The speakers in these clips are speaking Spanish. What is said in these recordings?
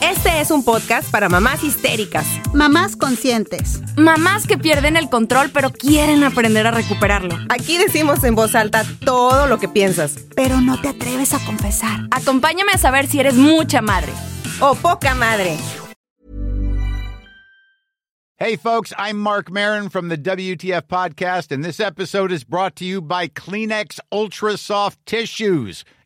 Este es un podcast para mamás histéricas, Mamás conscientes. Mamás que pierden el control pero quieren aprender a recuperarlo. Aquí decimos en voz alta todo lo que piensas. Pero no te atreves a confesar. Acompáñame a saber si eres mucha madre. O poca madre. Hey, folks, I'm Mark Marin from the WTF Podcast, and this episode is brought to you by Kleenex Ultra Soft Tissues,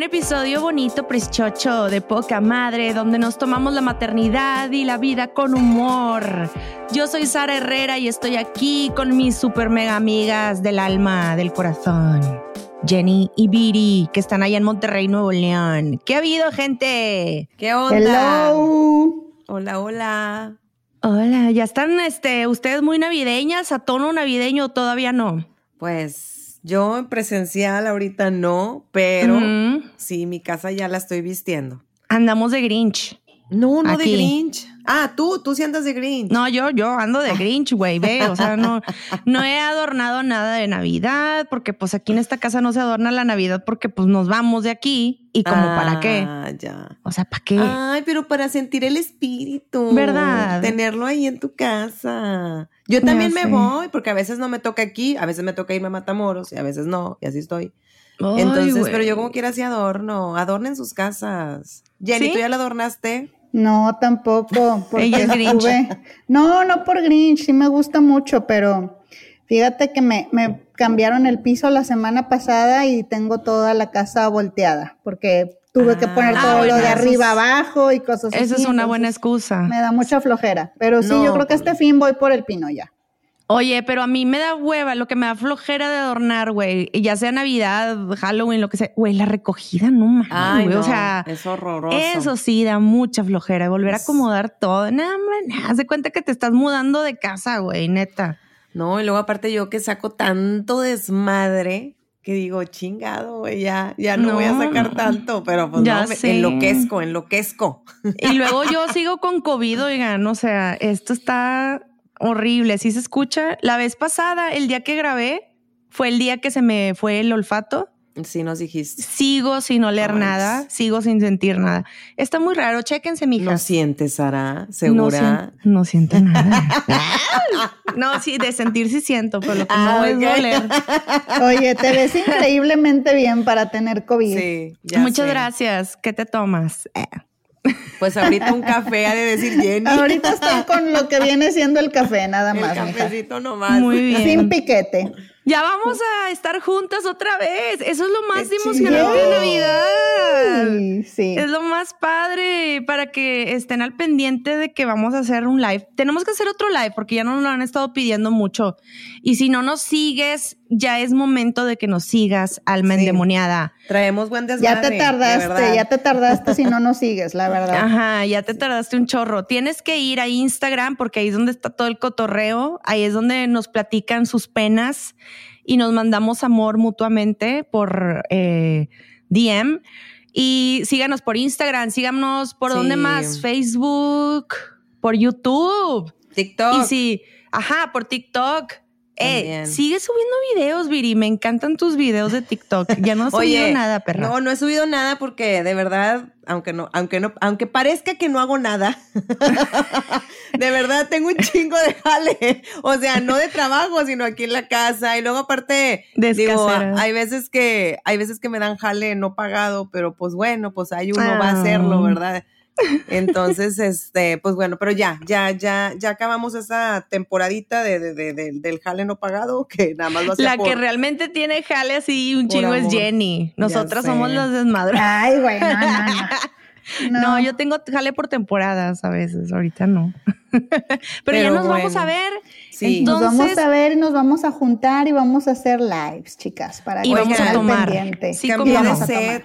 un episodio bonito, preschocho, de poca madre, donde nos tomamos la maternidad y la vida con humor. Yo soy Sara Herrera y estoy aquí con mis super mega amigas del alma, del corazón. Jenny y Viri, que están allá en Monterrey, Nuevo León. ¿Qué ha habido, gente? ¿Qué onda? Hello. Hola, hola. Hola, ¿ya están este, ustedes muy navideñas? ¿A tono navideño o todavía no? Pues yo en presencial ahorita no, pero sí, mi casa ya la estoy vistiendo. Andamos de Grinch. No, no Aquí. de Grinch. Ah, tú, tú sí andas de Grinch. No, yo, yo ando de Grinch, güey, ve, o sea, no, no he adornado nada de Navidad, porque pues aquí en esta casa no se adorna la Navidad porque pues nos vamos de aquí y como para qué. Ah, ya. O sea, ¿para qué? Ay, pero para sentir el espíritu. ¿Verdad? Tenerlo ahí en tu casa. Yo también me voy, porque a veces no me toca aquí, a veces me toca irme a Matamoros y a veces no, y así estoy. Ay, Entonces, pero yo como quiera sí adorno. Adornen sus casas. Jenny, ¿Sí? ¿tú ya la adornaste? No, tampoco. Porque Ella es Grinch. estuve- No, no por Grinch, sí me gusta mucho, pero fíjate que me, me cambiaron el piso la semana pasada y tengo toda la casa volteada, porque tuve que poner Ah, todo bueno, lo de arriba es- abajo y cosas así. Esa es una buena excusa. Me da mucha flojera, pero sí, No, yo creo que pues este fin voy por el pino ya. Oye, pero a mí me da hueva, lo que me da flojera de adornar, güey, ya sea Navidad, Halloween, lo que sea, güey, la recogida, no mames, Ay, güey, no, o sea, es horroroso. Eso sí da mucha flojera, volver a acomodar todo. Nada, man, haz de cuenta que te estás mudando de casa, güey, neta. No, y luego aparte yo que saco tanto desmadre que digo, chingado, güey, ya, ya no, No, voy a sacar tanto, pero pues Ya no, me- enloquezco, enloquezco. Y luego yo sigo con COVID, oigan, o sea, esto está horrible. ¿Sí se escucha? La vez pasada, el día que grabé, fue el día que se me fue el olfato. Sí nos dijiste. Sigo sin oler nada, sigo sin sentir nada. Está muy raro, chéquense, ¿No mijas. sientes, Sara? No ¿Segura? No, siento nada. no, sí, de sentir sí siento, pero lo que no Ah, es ok. doler. Oye, te ves increíblemente bien para tener COVID. Sí, ya Muchas sé. gracias. ¿Qué te tomas? Eh. Pues ahorita un café ha de decir Jenny. Ahorita estoy con lo que viene siendo el café, nada el más. mija. cafecito nomás. Muy bien. Sin piquete. Ya vamos a estar juntas otra vez. Eso es lo más Qué emocionante de Navidad. Sí, sí. Es lo más padre para que estén al pendiente de que vamos a hacer un live. Tenemos que hacer otro live porque ya nos lo han estado pidiendo mucho. Y si no nos sigues, ya es momento de que nos sigas, alma Sí. endemoniada. Traemos buen desmadre. Ya te tardaste, ya te tardaste si no nos sigues, la verdad. Ajá, ya te tardaste un chorro. Tienes que ir a Instagram porque ahí es donde está todo el cotorreo. Ahí es donde nos platican sus penas y nos mandamos amor mutuamente por eh, DM. Y síganos por Instagram, síganos por dónde Sí. más, Facebook, por YouTube. TikTok. Y sí, ajá, por TikTok. Eh, sigue subiendo videos, Viri. Me encantan tus videos de TikTok. Ya no has subido nada, perra. No, no he subido nada porque de verdad, aunque no, aunque no, aunque parezca que no hago nada, de verdad tengo un chingo de jale. O sea, no de trabajo, sino aquí en la casa. Y luego aparte, digo, hay veces que, hay veces que me dan jale no pagado, pero pues bueno, pues ahí uno va a hacerlo, Ah. ¿verdad? Entonces, este, pues bueno, pero ya, ya, ya, ya acabamos esa temporadita de, de- de- de- del jale no pagado, que nada más lo hacía La que realmente tiene jale así un chingo es. Jenny. Ya Nosotras somos las desmadras. Ay, güey, no, no, no. No. yo tengo jale por temporadas a veces, ahorita no. Pero, ya Pero nos vamos a ver. Sí. Nos Entonces, vamos a ver y nos vamos a juntar y vamos a hacer lives, chicas, para Y que vamos a tomar. pendiente. Sí, Cambié ¿cómo de vamos a set.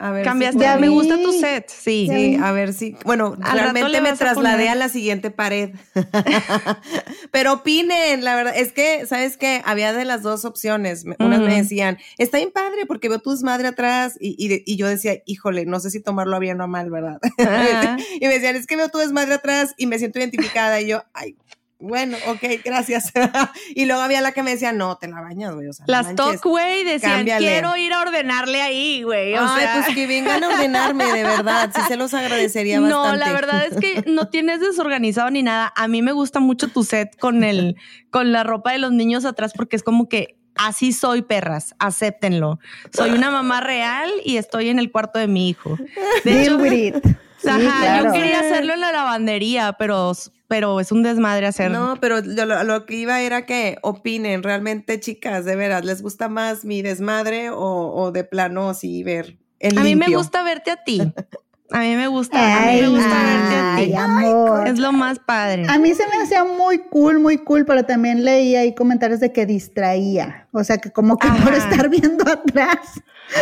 A ver cambiaste. Ya me gusta tu set, sí. Sí, a ver si. Bueno, Al realmente me a trasladé a la siguiente pared. Pero opinen, la verdad. Es que, ¿sabes qué? Había de las dos opciones. Unas me decían, está bien padre porque veo tu desmadre atrás. Y, y, yo decía, híjole, no sé si tomarlo a bien o a mal, ¿verdad? Y me decían, es que veo tu desmadre atrás y me siento identificada. Y yo, ay. Bueno, ok, gracias. y luego había la que me decía, no, te la bañas, güey. O sea, no Las manches". talk, güey, decían, cámbiale. quiero ir a ordenarle ahí, güey. O Ay, sea, pues que vengan a ordenarme, de verdad. Sí se los agradecería no, bastante. la verdad es que no tienes desorganizado ni nada. A mí me gusta mucho tu set con el, con la ropa de los niños atrás, porque es como que así soy, perras, acéptenlo. Soy una mamá real y estoy en el cuarto de mi hijo. De Deal hecho, with it. Sí, ajá, claro. yo quería hacerlo en la lavandería, pero, pero es un desmadre hacerlo. No, pero lo, lo que iba era que opinen realmente, chicas, de veras, ¿les gusta más mi desmadre o, o de plano sí ver el a mí me limpio? gusta verte a ti. A mí me gusta, a mí me Ay, gusta verte a ay, ti. amor. Es lo más padre. A mí se me hacía muy cool, muy cool, pero también leí ahí comentarios de que distraía. O sea, que como que por estar viendo atrás,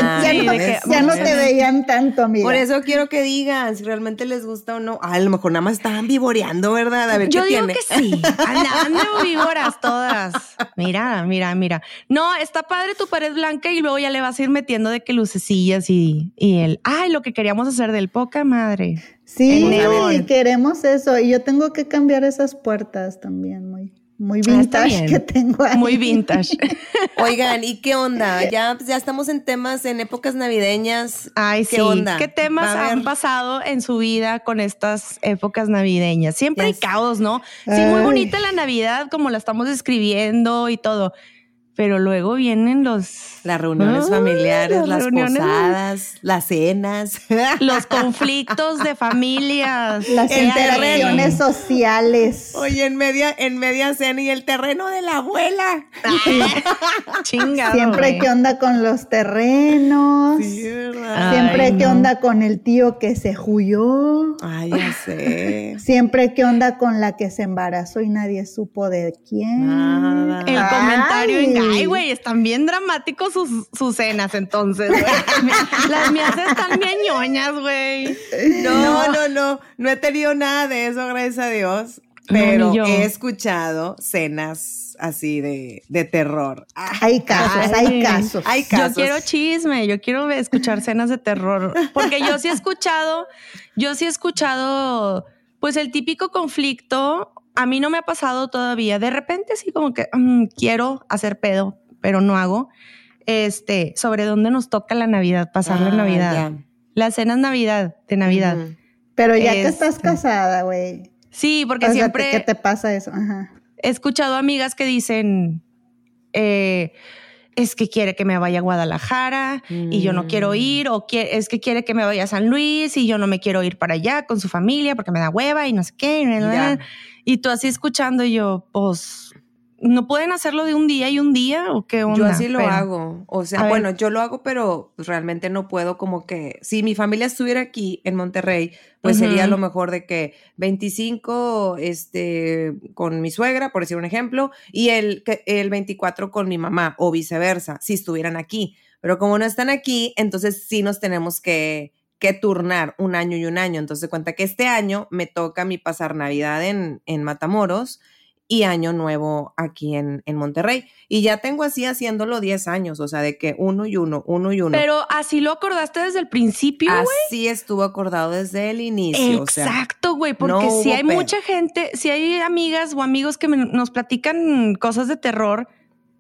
Ah, ya, sí, no, de que- ya no ¿ves? te veían tanto, amiga. Por eso quiero que digan si realmente les gusta o no. Ah, a lo mejor nada más estaban vivoreando, ¿verdad? A ver Yo qué digo tiene. que sí. Andan de víboras todas. Mira, mira, mira. No, está padre tu pared blanca y luego ya le vas a ir metiendo de que lucecillas y, y el, ay, lo que queríamos hacer del poca madre. Sí, queremos eso. Y yo tengo que cambiar esas puertas también, muy, muy Ah, vintage que tengo ahí. Muy vintage. Oigan, ¿y qué onda? Ya, ya estamos en temas en épocas navideñas. Ay, ¿Qué sí. onda? ¿Qué temas han pasado en su vida con estas épocas navideñas? Siempre hay caos, ¿no? Sí, muy Ay. bonita la Navidad, como la estamos describiendo y todo. Pero luego vienen los, Las reuniones Ay, familiares, las las, reuniones. posadas, las cenas. los conflictos de familias. Las interacciones sociales. Oye, en media, en media cena y el terreno de la abuela. Chingado. Siempre güey. que onda con los terrenos. ¿verdad? Siempre Ay, que no. onda con el tío que se huyó. Ay, ya sé. Siempre que onda con la que se embarazó y nadie supo de quién. Nada. El comentario en Ay. güey, están bien dramáticos sus, sus cenas entonces, güey. Las mías están bien ñoñas, güey. No, no, no, no he tenido nada de eso, gracias a Dios. Pero yo. he escuchado cenas así de, de terror. Ah, Hay casos, Ay. hay casos. Hay Yo casos. quiero chisme, yo quiero escuchar cenas de terror, porque yo sí he escuchado, yo sí he escuchado, pues el típico conflicto, a mí no me ha pasado todavía, de repente sí como que mm, quiero hacer pedo, pero no hago, este, sobre dónde nos toca la Navidad, pasar la Ah, Navidad, ya. las cenas Navidad, de Navidad. Pero ya que estás Este. casada, güey. Sí, porque O sea, siempre... ¿qué te pasa eso? Ajá. he escuchado amigas que dicen, eh, es que quiere que me vaya a Guadalajara y yo no quiero Mm. ir, o que- es que quiere que me vaya a San Luis y yo no me quiero ir para allá con su familia porque me da hueva y no sé qué. y Y tú así escuchando y yo, pues, ¿no pueden hacerlo de un día y un día o qué onda? Yo así lo Pero- hago. O sea, ver. bueno, yo lo hago, pero pues, realmente no puedo como que, si mi familia estuviera aquí en Monterrey, pues sería lo mejor de que 25 este, con mi suegra, por decir un ejemplo, y el, el 24 con mi mamá o viceversa, si estuvieran aquí. Pero como no están aquí, entonces sí nos tenemos que, que turnar un año y un año. Entonces cuenta que este año me toca a mí pasar Navidad en, en Matamoros y Año Nuevo aquí en, en Monterrey. Y ya tengo así haciéndolo 10 años, o sea, de que uno y uno, uno y uno. Pero así lo acordaste desde el principio, güey. Así estuvo acordado desde el inicio. o sea, Exacto, güey, porque no si hay pedo. mucha gente, si hay amigas o amigos que me- nos platican cosas de terror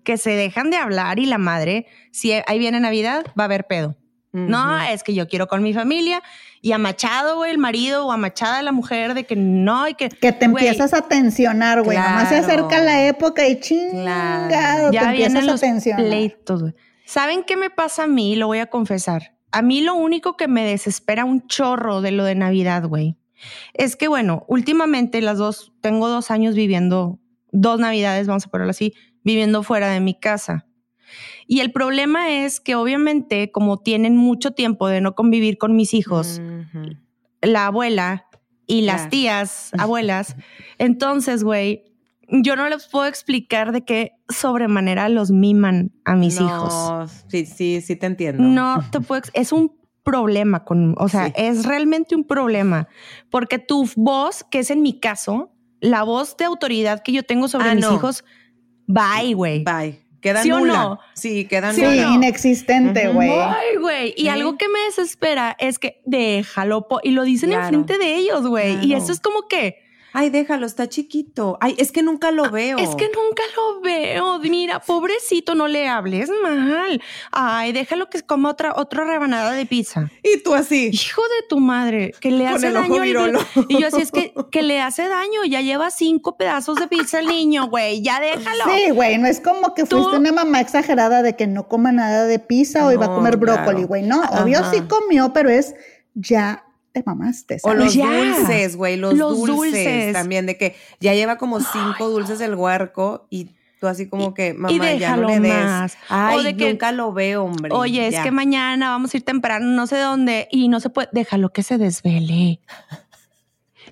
que se dejan de hablar y la madre, si ahí viene Navidad, va a haber pedo. No, es que yo quiero con mi familia y a Machado, güey, el marido o a Machada la mujer de que no y que Que te güey, empiezas a tensionar, güey. Nomás se Claro. acerca la época y chingado, Claro. te ya vienen empiezas a los tensionar. pleitos, güey. ¿Saben qué me pasa a mí? Lo voy a confesar. A mí lo único que me desespera un chorro de lo de Navidad, güey, es que, bueno, últimamente las dos, tengo dos años viviendo, dos Navidades, vamos a ponerlo así, viviendo fuera de mi casa. Y el problema es que obviamente, como tienen mucho tiempo de no convivir con mis hijos, la abuela y las tías, abuelas. Entonces, güey, yo no les puedo explicar de qué sobremanera los miman a mis No, hijos. Sí, sí, sí te entiendo. No te puedo, es un problema con, o sea, Sí. es realmente un problema, porque tu voz, que es en mi caso, la voz de autoridad que yo tengo sobre Ah, mis no. hijos, bye, güey. Bye. Queda ¿Sí o no? Sí, queda Sí, nula. inexistente, güey. Ay, güey. Y Sí. algo que me desespera es que déjalo. po- y lo dicen Claro. enfrente de ellos, güey. Y eso es como que, Ay, déjalo, está chiquito. Ay, es que nunca lo veo. Ah, es que nunca lo veo. Mira, pobrecito, no le hables mal. Ay, déjalo que coma otra, otra rebanada de pizza. Y tú así. Hijo de tu madre, que le Con hace el ojo daño. al- virolo. Y yo así es que, que le hace daño. Ya lleva cinco pedazos de pizza el niño, güey. Ya déjalo. Sí, güey, no es como que Tú- fuiste una mamá exagerada de que no coma nada de pizza o iba a comer brócoli, güey. No, obvio Ajá. sí comió, pero es ya te mamaste. O los dulces, güey, los, Los dulces, dulces. también, de que ya lleva como cinco dulces el huerco y tú así como que, mamá, ya no le des. más. Ay, O de que- nunca lo veo, hombre. Oye, es que mañana vamos a ir temprano, no sé dónde, y no se puede, déjalo que se desvele.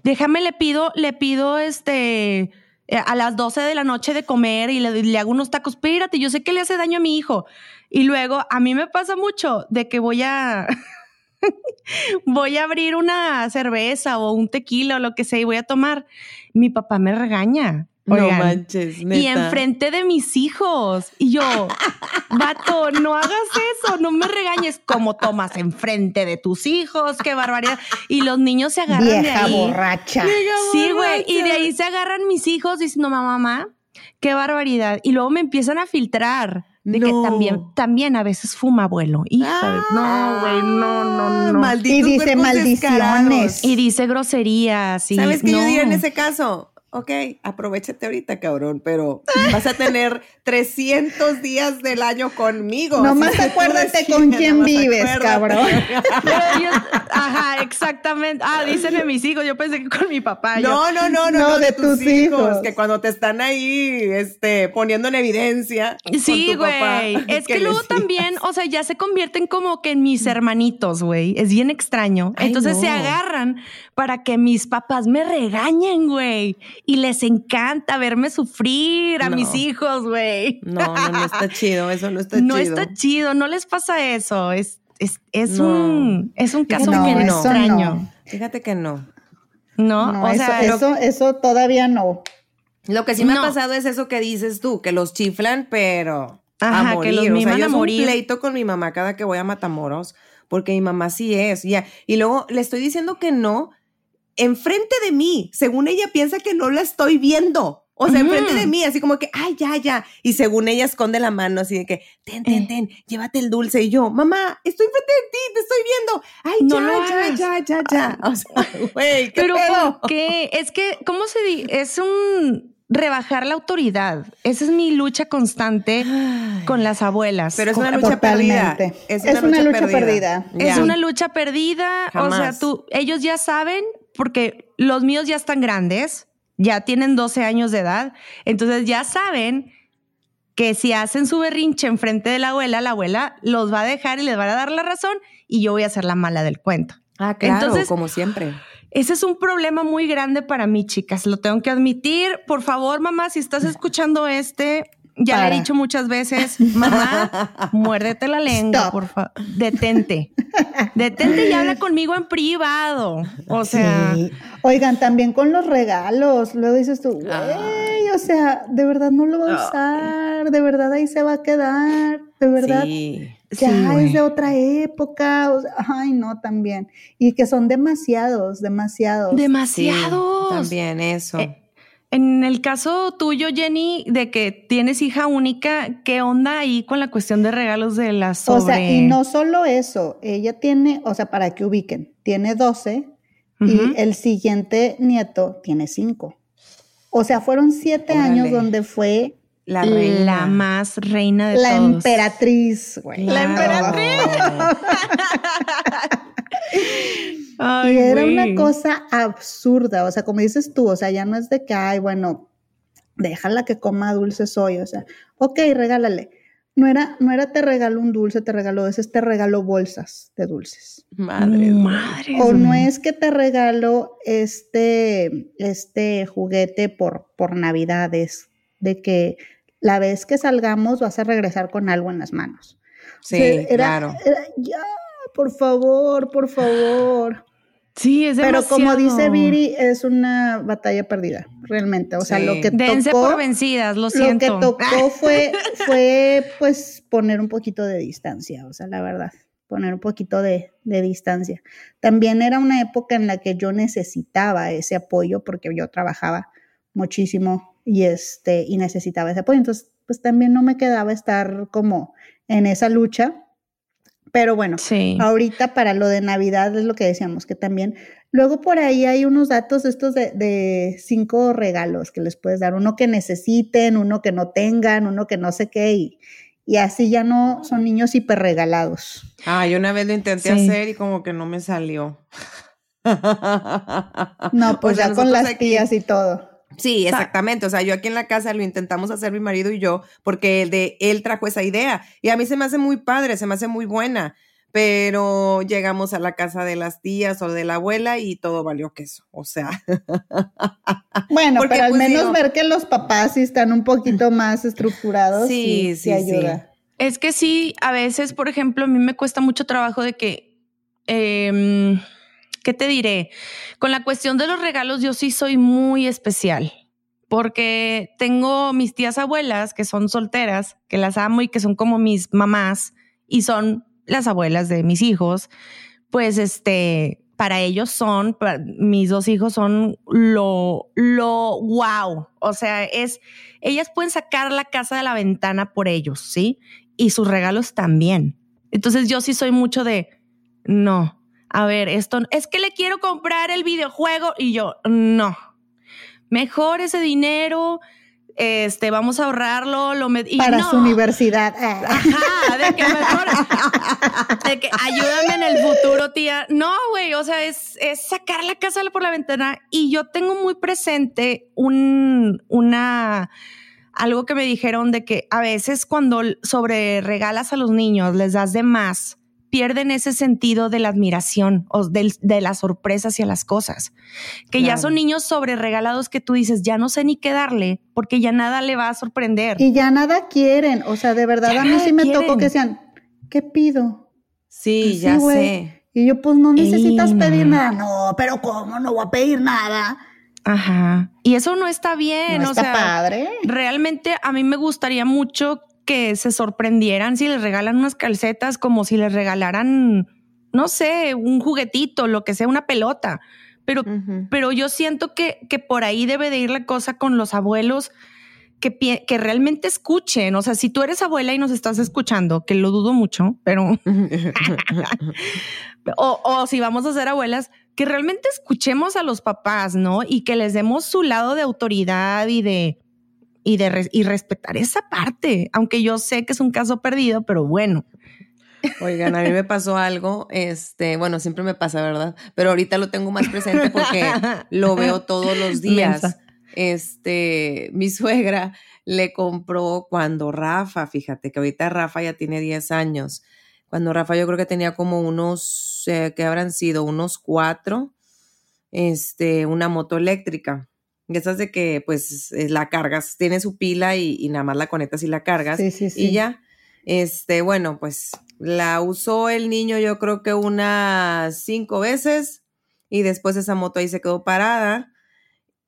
Déjame, le pido, le pido este eh, a las 12 de la noche de comer y le, le hago unos tacos. Espérate, yo sé que le hace daño a mi hijo. Y luego a mí me pasa mucho de que voy a voy a abrir una cerveza o un tequila o lo que sea y voy a tomar. Mi papá me regaña. No manches, Y neta. enfrente de mis hijos. Y yo, vato, no hagas eso, no me regañes. como tomas enfrente de tus hijos? Qué barbaridad. Y los niños se agarran de Vieja ahí. borracha. Sí, güey. Y de ahí se agarran mis hijos diciendo, mamá, mamá, qué barbaridad. Y luego me empiezan a filtrar. De que también, también a veces fuma, abuelo. Hija de- No, güey, no, no, no. Malditos Y dice maldiciones. descarados. Y dice groserías. y ¿Sabes qué no. yo diría en ese caso? Ok, aprovechate ahorita, cabrón, pero vas a tener 300 días del año conmigo. Nomás acuérdate con quién vives, acuérdate. cabrón. Pero ajá, exactamente. Ah, dicen de mis hijos. Yo pensé que con mi papá. No, no, no, no, No, no, de de, tus, tus hijos, hijos. que cuando te están ahí, este, poniendo en evidencia. Sí, güey. Es que luego también, o sea, ya se convierten como que en mis hermanitos, güey. Es bien extraño. Ay, Entonces se agarran para que mis papás me regañen, güey. Y les encanta verme sufrir a No. mis hijos, güey. No, no, no está chido, eso no está No chido. está chido, no les pasa eso. Es, es, es No. un, es un caso No, eso extraño. no. Fíjate que no. No, No, o eso, sea, eso, eso todavía no. Lo que sí me No. ha pasado es eso que dices tú, que los chiflan, pero Ajá, a que morir. los o sea, yo a morir. un pleito con mi mamá cada que voy a Matamoros, porque mi mamá sí es. Ya. Y luego le estoy diciendo que no, enfrente de mí, según ella piensa que no la estoy viendo. O sea, enfrente Ujú. de mí, así como que, ay, ya, ya. Y según ella esconde la mano, así de que, ten, ten, Eh. ten, llévate el dulce. Y yo, mamá, estoy enfrente de ti, te estoy viendo. Ay, No ya, ya, ya, ya, ya. O sea, güey, ¿qué Pero pedo? ¿por qué? Es que, ¿cómo se dice? Es un rebajar la autoridad. Esa es mi lucha constante con las abuelas. Pero es una lucha perdida. Es una lucha perdida. Es una lucha perdida. O sea, tú, ellos ya saben, porque los míos ya están grandes, ya tienen 12 años de edad, entonces ya saben que si hacen su berrinche enfrente de la abuela, la abuela los va a dejar y les va a dar la razón y yo voy a ser la mala del cuento. Ah, claro, Entonces- como siempre. Ese es un problema muy grande para mí, chicas. Lo tengo que admitir. Por favor, mamá, si estás escuchando este, ya le he dicho muchas veces, mamá, muérdete la lengua, Stop. por favor. Detente. Detente y habla conmigo en privado. O sea, Sí. Oigan, también con los regalos. Luego dices tú, güey, Ay, o sea, de verdad no lo va a usar, de verdad ahí se va a quedar, de verdad. Sí. Ya es de otra época, o sea, ay no, también. Y que son demasiados, demasiados. Sí, Demasiados. también eso. Eh, En el caso tuyo, Jenny, de que tienes hija única, ¿qué onda ahí con la cuestión de regalos de las sobre... O sea, y no solo eso, ella tiene, o sea, para que ubiquen, tiene 12 Ujú. y el siguiente nieto tiene 5. O sea, fueron siete Órale. años donde fue la reina. la más reina de la todos. emperatriz, güey. La emperatriz. Ay, y era una cosa absurda, o sea, como dices tú, o sea, ya no es de que, ay, bueno, déjala que coma dulces hoy, o sea, ok, regálale. No era, no era te regalo un dulce, te regalo ese, te regalo bolsas de dulces. Madre. Madre. O no es que te regalo este, este juguete por, por navidades, de que la vez que salgamos vas a regresar con algo en las manos. Sí, O sea, era- claro. era, ya, por favor, por favor. Sí, es Pero como demasiado. dice Viri, es una batalla perdida, realmente. O sea, Sí. lo que Dense tocó, por vencidas, lo lo siento. que tocó fue, fue pues poner un poquito de distancia, o sea, la verdad, poner un poquito de, de distancia. También era una época en la que yo necesitaba ese apoyo porque yo trabajaba muchísimo y este y necesitaba ese apoyo, entonces pues también no me quedaba estar como en esa lucha. Pero bueno, Sí. Ahorita para lo de Navidad es lo que decíamos, que también. Luego por ahí hay unos datos estos de, de cinco regalos que les puedes dar, uno que necesiten, uno que no tengan, uno que no sé qué, y, y así ya no son niños hiperregalados. Ah, yo una vez lo intenté Sí. hacer y como que no me salió. No, pues O sea, ya con las aquí- tías y todo. Sí, exactamente. O sea, yo aquí en la casa lo intentamos hacer mi marido y yo, porque el de él trajo esa idea. Y a mí se me hace muy padre, se me hace muy buena. Pero llegamos a la casa de las tías o de la abuela y todo valió queso. O sea, Bueno, Porque, pero al pues, menos digo- ver que los papás sí están un poquito más estructurados. Sí, Sí, sí, ayuda. Es que sí, a veces, por ejemplo, a mí me cuesta mucho trabajo de que, em, ¿qué te diré? Con la cuestión de los regalos, yo sí soy muy especial, porque tengo mis tías abuelas que son solteras, que las amo y que son como mis mamás y son las abuelas de mis hijos. Pues este, para ellos son, mis dos hijos son lo, lo wow. O sea, es, ellas pueden sacar la casa de la ventana por ellos, ¿sí? Y sus regalos también. Entonces yo sí soy mucho de, no, a ver, esto es que le quiero comprar el videojuego y yo, no, mejor ese dinero, este, vamos a ahorrarlo, lo y Para no. su universidad. Ah. Ajá, de que mejor, de que ayúdame en el futuro, tía. No, güey, o sea, es, es sacar la casa por la ventana y yo tengo muy presente un, una, algo que me dijeron de que a veces cuando sobre regalas a los niños, les das de más, pierden ese sentido de la admiración o del- de la sorpresa hacia las cosas. Que ya Claro. son niños sobre regalados que tú dices, ya no sé ni qué darle porque ya nada le va a sorprender. Y ya nada quieren. O sea, de verdad, Ya a mí sí me quieren. tocó que decían, ¿qué pido? sí, Pues sí, ya güey. sé. Y yo, pues no necesitas Ey, pedir nada. No, pero ¿cómo? No voy a pedir nada. Ajá. Y eso no está bien, no o está sea, padre. realmente a mí me gustaría mucho que se sorprendieran si les regalan unas calcetas como si les regalaran, no sé, un juguetito, lo que sea, una pelota. Pero, pero yo siento que, que por ahí debe de ir la cosa con los abuelos que, que realmente escuchen. O sea, si tú eres abuela y nos estás escuchando, que lo dudo mucho, pero o, o si vamos a ser abuelas, que realmente escuchemos a los papás, ¿no? Y que les demos su lado de autoridad y de, y de y respetar esa parte, aunque yo sé que es un caso perdido, pero bueno. Oigan, a mí me pasó algo, este, bueno, siempre me pasa, ¿verdad? Pero ahorita lo tengo más presente porque lo veo todos los días. Mensa. Este, mi suegra le compró cuando Rafa, fíjate que ahorita Rafa ya tiene 10 años. Cuando Rafa yo creo que tenía como unos, eh, que habrán sido? Unos cuatro, este, una moto eléctrica. Y esas de que pues eh, la cargas, tiene su pila y, y nada más la conectas y la cargas. Sí, sí, sí. Y ya, este, bueno, pues la usó el niño yo creo que unas cinco veces y después esa moto ahí se quedó parada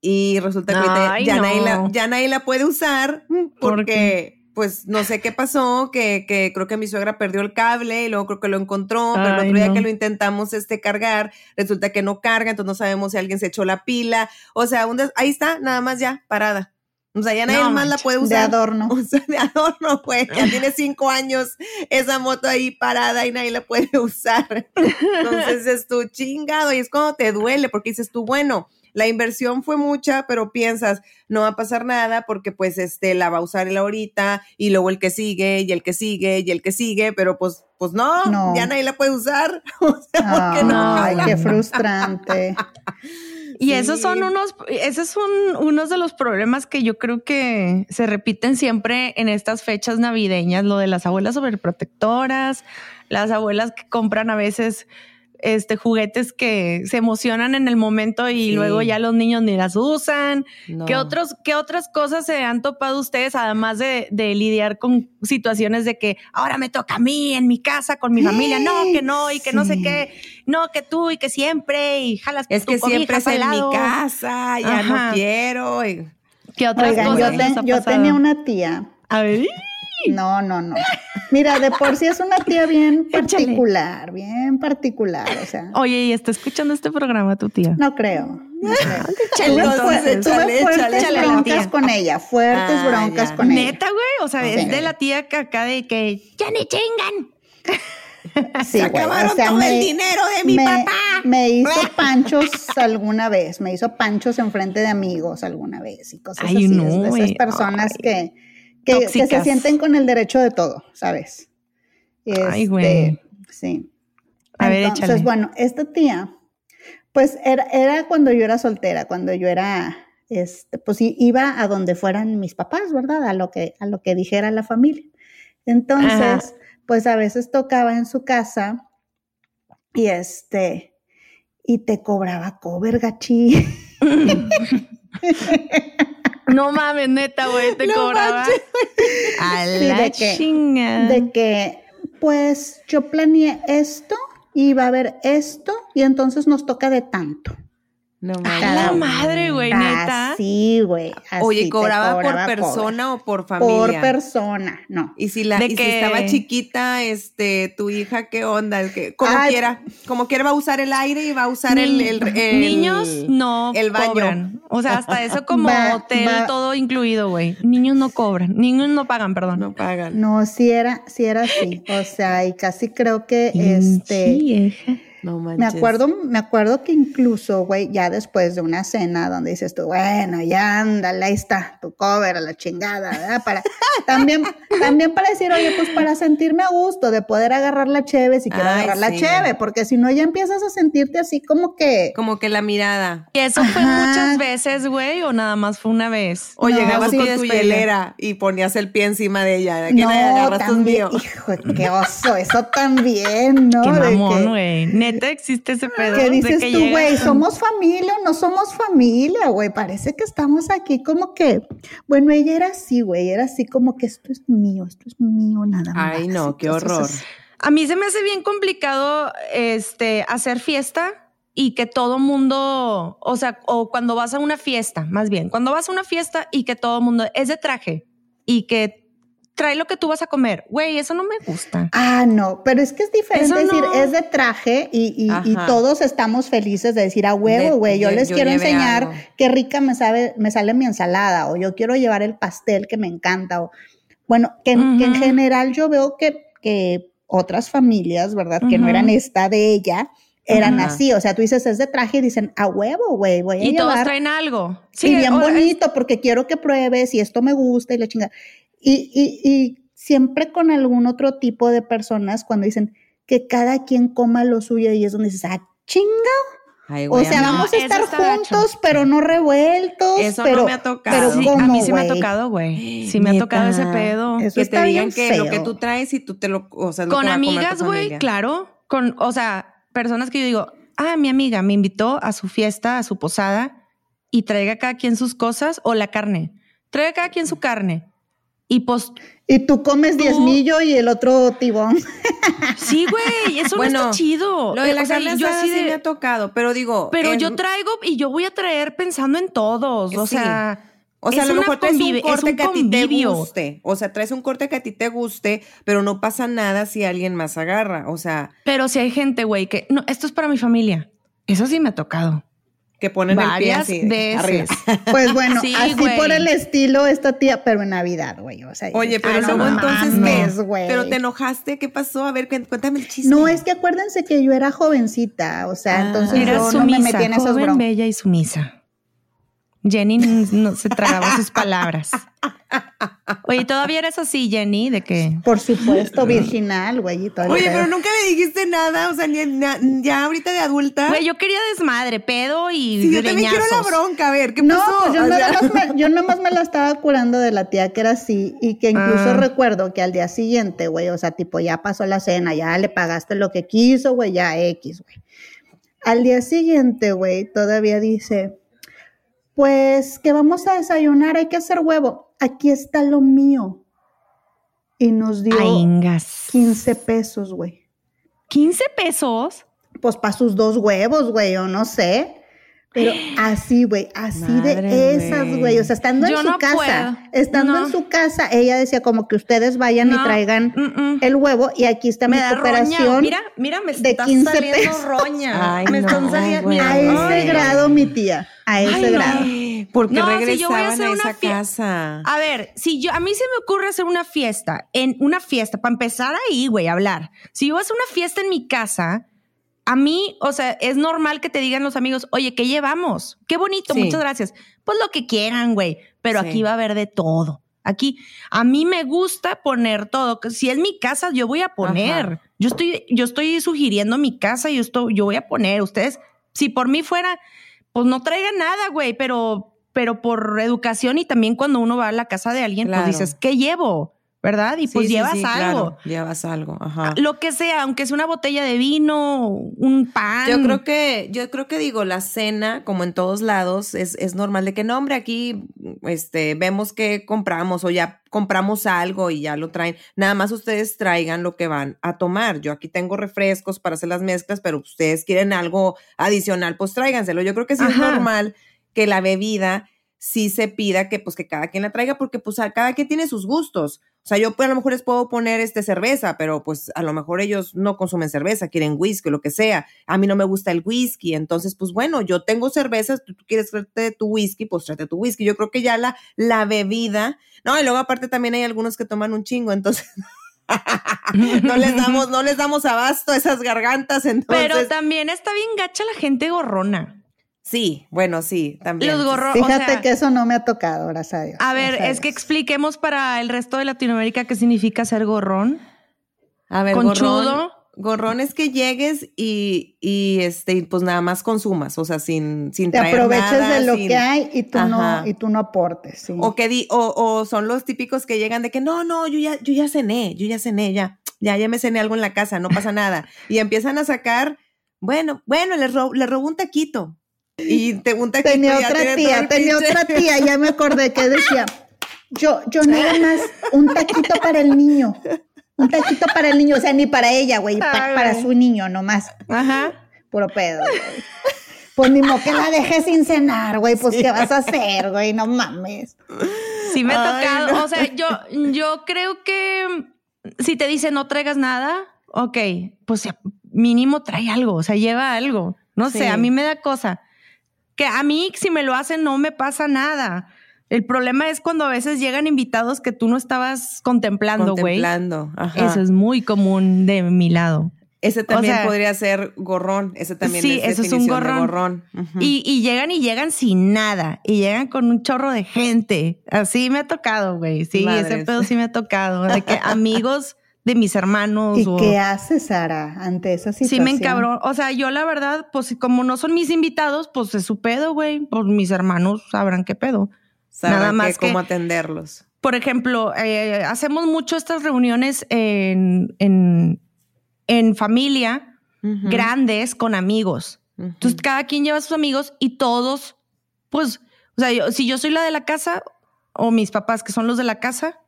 y resulta que Ay, ya, no. nadie la, ya nadie la puede usar ¿Por porque, pues, no sé qué pasó, que, que creo que mi suegra perdió el cable y luego creo que lo encontró, pero el otro día no. que lo intentamos este, cargar, resulta que no carga, entonces no sabemos si alguien se echó la pila, o sea, un des- ahí está, nada más ya, parada. O sea, ya nadie No más la puede De usar. adorno. O sea, de adorno, güey. Ya tiene cinco años esa moto ahí parada y nadie la puede usar. Entonces es tu chingado y es cuando te duele porque dices tú, bueno, la inversión fue mucha, pero piensas, no va a pasar nada porque pues este la va a usar él ahorita y luego el que sigue y el que sigue y el que sigue, pero pues pues no, No. ya nadie la puede usar. O sea, porque no. Ay, qué frustrante. Y esos son unos, esos son unos de los problemas que yo creo que se repiten siempre en estas fechas navideñas, lo de las abuelas sobreprotectoras, las abuelas que compran a veces este juguetes que se emocionan en el momento y Sí. luego ya los niños ni las usan. No. ¿Qué, otros, ¿Qué otras cosas se han topado ustedes, además de, de lidiar con situaciones de que ahora me toca a mí en mi casa con mi familia? No, que no, y que no sé qué, no, que tú y que siempre, y jalas Es tu que siempre es en mi casa, ya Ajá. no quiero. y- ¿Qué otras Oigan, yo, cosas ten- les ha yo pasado? tenía una tía. A ver. No, no, no. Mira, de por sí es una tía bien Échale. particular, bien particular. O sea, Oye, ¿y está escuchando este programa tu tía? no creo. No creo. Échale, Tuve, entonces, tuve fuertes la broncas con ella, fuertes Ah, broncas ya. con ella. Neta, güey. O sea, es de la tía que acá de que ya ni chingan. Sí, Se acabaron o sea, todo me- el dinero de mi me, papá. Me hizo panchos alguna vez, me hizo panchos enfrente de amigos alguna vez y cosas Ay, así. no, es de esas personas Ay. que, que, que se sienten con el derecho de todo, ¿sabes? Ay, Este, güey. Sí. A ver, Entonces, bueno, esta tía, pues era, era cuando yo era soltera, cuando yo era, este, pues iba a donde fueran mis papás, ¿verdad? A lo que, a lo que dijera la familia. Entonces, Ajá. pues a veces tocaba en su casa y este, y te cobraba cover, gachi. No mames, neta, güey, te No cobraba. manches. A Sí, la de que- chingada. de que, pues yo planeé esto, y va a haber esto, y entonces nos toca de tanto. No A manches. la madre, güey, neta. Así, güey. Oye, ¿cobraba, cobraba por persona o por familia? Por persona, no. Y si la, De y si estaba chiquita, este, tu hija, ¿qué onda? El que, como Ay. quiera, como quiera va a usar el aire y va a usar el, Ni- el- el- Niños no el baño. cobran. O sea, hasta eso como Va- hotel va- todo incluido, güey. Niños no cobran. Niños no pagan, perdón. No pagan. No, sí era, sí era así. O sea, y casi creo que este. No manches. Me acuerdo, me acuerdo que incluso, güey, ya después de una cena donde dices tú, bueno, ya ándale, ahí está, tu cover a la chingada, ¿verdad? Para, también, también para decir, oye, pues para sentirme a gusto de poder agarrar la cheve si quiero Ay, agarrar la cheve, porque si no ya empiezas a sentirte así como que, Como que la mirada. ¿Y eso fue muchas veces, güey, o nada más fue una vez? O No, llegabas sí, con tu hielera y ponías el pie encima de ella. ¿De que no, agarras también, mío? hijo, qué oso, eso también, ¿no? Qué mamón, que- güey. Neta existe ese pedo. De dices que tú, güey, somos familia o no somos familia, güey. Parece que estamos aquí como que, bueno, ella era así, güey, era así como que esto es mío, esto es mío, nada más. Ay, no, qué horror. A mí se me hace bien complicado este hacer fiesta y que todo mundo, o sea, o cuando vas a una fiesta, más bien, cuando vas a una fiesta y que todo mundo es de traje y que trae lo que tú vas a comer. Güey, eso no me gusta. Ah, no, pero es que es diferente decir, es de traje y, y- todos estamos felices de decir, a huevo, güey, yo yo- les yo quiero enseñar algo. qué rica me, sabe, me sale mi ensalada o yo quiero llevar el pastel que me encanta. O, bueno, que, en- que en Ujú. general yo veo que, que otras familias, ¿verdad? Que no eran esta de ella, eran Ajá. así. O sea, tú dices, es de traje y dicen, a huevo, güey, voy a Y todos llevar traen algo. y bien bonito porque quiero que pruebes y esto me gusta y la chingada. Y, y, y siempre con algún otro tipo de personas cuando dicen que cada quien coma lo suyo y es donde dices, ah, chinga. Ay, O sea, no, vamos a estar juntos, pero no revueltos. Eso no pero, me ha tocado. Pero Sí, ¿cómo, a mí sí me ha tocado, güey. Sí me ha tocado ese pedo. Eso que te digan que lo que tú traes y tú te lo, o sea, lo Con amigas, güey, claro. Con, o sea, personas que yo digo, ah, mi amiga me invitó a su fiesta, a su posada, y traiga cada quien sus cosas o la carne. Traiga cada quien su carne. Y pues Y tú comes Tú- diezmillo y el otro tibón. sí, güey, eso no está chido. Lo de la O sea, carne yo asada así sí me ha tocado, pero digo. Pero en- yo traigo y yo voy a traer pensando en todos. O Sí. sea, O sea, es a lo mejor traes un corte un que a ti te guste. O sea, traes un corte que a ti te guste, pero no pasa nada si alguien más agarra. O sea, Pero si hay gente, güey, que no, esto es para mi familia. Eso sí me ha tocado. Que ponen el pie Varias así. que arriba. veces. Pues bueno, Sí, así güey. por el estilo esta tía, pero en Navidad, güey. O sea, Oye, pero no luego entonces, mames, ¿qué? güey. Pero te enojaste, ¿qué pasó? A ver, cuént- cuéntame el chisme. No, es que acuérdense que yo era jovencita, o sea, Ah. entonces Era yo no me sumisa, metí en esos joven, bella y sumisa. Jenny no se tragaba sus palabras. Oye, ¿todavía eres así, Jenny? De que Por supuesto, virginal, güey. Oye, pero nunca me dijiste nada, o sea, ni, na- ya ahorita de adulta. Güey, yo quería desmadre, pedo y Sí, yo también quiero la bronca, a ver, ¿qué No, pasó? pues yo nada, más me, yo nada más me la estaba curando de la tía que era así y que incluso Ah. recuerdo que al día siguiente, güey, o sea, tipo ya pasó la cena, ya le pagaste lo que quiso, güey, ya X, güey. Al día siguiente, güey, todavía dice, pues que vamos a desayunar, hay que hacer huevo. Aquí está lo mío. Y nos dio Ay, ingas. 15 pesos, güey. 15 pesos. Pues para sus dos huevos, güey, o no sé. Pero así, güey, así de esas, güey. O sea, estando Yo en su no casa, puedo. estando No. en su casa, ella decía como que ustedes vayan y traigan mm, mm. el huevo y aquí está Me mi cooperación. Mira, mira, me de está 15 saliendo pesos. roña. Ay, me están no, saliendo. mira, A ese ay. grado, mi tía, a ese Ay, no. grado. ¿Por qué No, si yo regresaban voy a hacer a una esa fie- casa? A ver, si yo, a mí se me ocurre hacer una fiesta, en una fiesta, para empezar ahí, güey, a hablar. Si yo voy a hacer una fiesta en mi casa, a mí, o sea, es normal que te digan los amigos, oye, ¿qué llevamos? Qué bonito, Sí. muchas gracias. Pues lo que quieran, güey, pero Sí. aquí va a haber de todo. Aquí, a mí me gusta poner todo. Si es mi casa, yo voy a poner. Ajá. Yo estoy, yo estoy sugiriendo mi casa, yo estoy, yo voy a poner. Ustedes, si por mí fuera, pues no traigan nada, güey, pero, pero por educación y también cuando uno va a la casa de alguien, Claro. pues dices, ¿qué llevo? ¿Verdad? Y Sí, pues sí, llevas sí, algo. claro, llevas algo, ajá. Lo que sea, aunque sea una botella de vino, un pan. Yo creo que, yo creo que digo, la cena, como en todos lados, es, es normal de que no, hombre, aquí este, vemos que compramos o ya compramos algo y ya lo traen. Nada más ustedes traigan lo que van a tomar. Yo aquí tengo refrescos para hacer las mezclas, pero ustedes quieren algo adicional, pues tráiganselo. Yo creo que sí es normal que la bebida sí se pida que pues que cada quien la traiga porque pues a cada quien tiene sus gustos. O sea, yo pues, a lo mejor les puedo poner este cerveza, pero pues a lo mejor ellos no consumen cerveza, quieren whisky o lo que sea. A mí no me gusta el whisky, entonces pues bueno, yo tengo cervezas, tú, tú quieres traerte tu whisky, pues tráete tu whisky. Yo creo que ya la, la bebida, no, y luego aparte también hay algunos que toman un chingo, entonces no les damos, no les damos abasto a esas gargantas, entonces. Pero también está bien gacha la gente gorrona. Sí, bueno, sí, también. Los gorros. Fíjate o sea, que eso no me ha tocado, gracias a Dios. A ver, gracias es que expliquemos para el resto de Latinoamérica qué significa ser gorrón. A ver, Conchudo. gorrón. Gorrón es que llegues y, y este, pues nada más consumas, o sea, sin, sin te traer aproveches nada, de lo sin- que hay y tú no y tú no aportes, sí. O que di, o, o son los típicos que llegan de que no, no, yo ya, yo ya cené, yo ya cené, ya, ya, ya me cené algo en la casa, no pasa nada. Y empiezan a sacar, bueno, bueno, le, ro- le robó un taquito. Y te un taquito Tenía otra tía, tenía pinche- otra tía, ya me acordé que decía, yo, yo nada más un taquito para el niño, un taquito para el niño, o sea, ni para ella, güey, pa- para su niño nomás, Ajá. puro pedo. güey. Pues ni modo que la dejes sin cenar, güey, pues ¿qué vas a hacer, güey? No mames. Sí me ha tocado. no. O sea, yo, yo creo que si te dice no traigas nada, ok, pues mínimo trae algo, o sea, lleva algo. No Sí. sé, a mí me da cosa. Que a mí, si me lo hacen, no me pasa nada. El problema es cuando a veces llegan invitados que tú no estabas contemplando, güey. Contemplando. ajá. Eso es muy común de mi lado. Ese también sea, podría ser gorrón. Ese también sí, es eso es un gorrón. Y, y llegan y llegan sin nada. Y llegan con un chorro de gente. Así me ha tocado, güey. Sí, ese pedo sí me ha tocado. De que amigos de mis hermanos. ¿Y o- qué haces, Sara, ante esa Sí situación? me encabró. O sea, yo la verdad, pues como no son mis invitados, pues es su pedo, güey. Pues mis hermanos sabrán qué pedo. Sabrán nada más que- cómo atenderlos. Por ejemplo, eh, hacemos mucho estas reuniones en, en, en familia, grandes, con amigos. Entonces, cada quien lleva a sus amigos y todos, pues, o sea, yo- si yo soy la de la casa o mis papás que son los de la casa,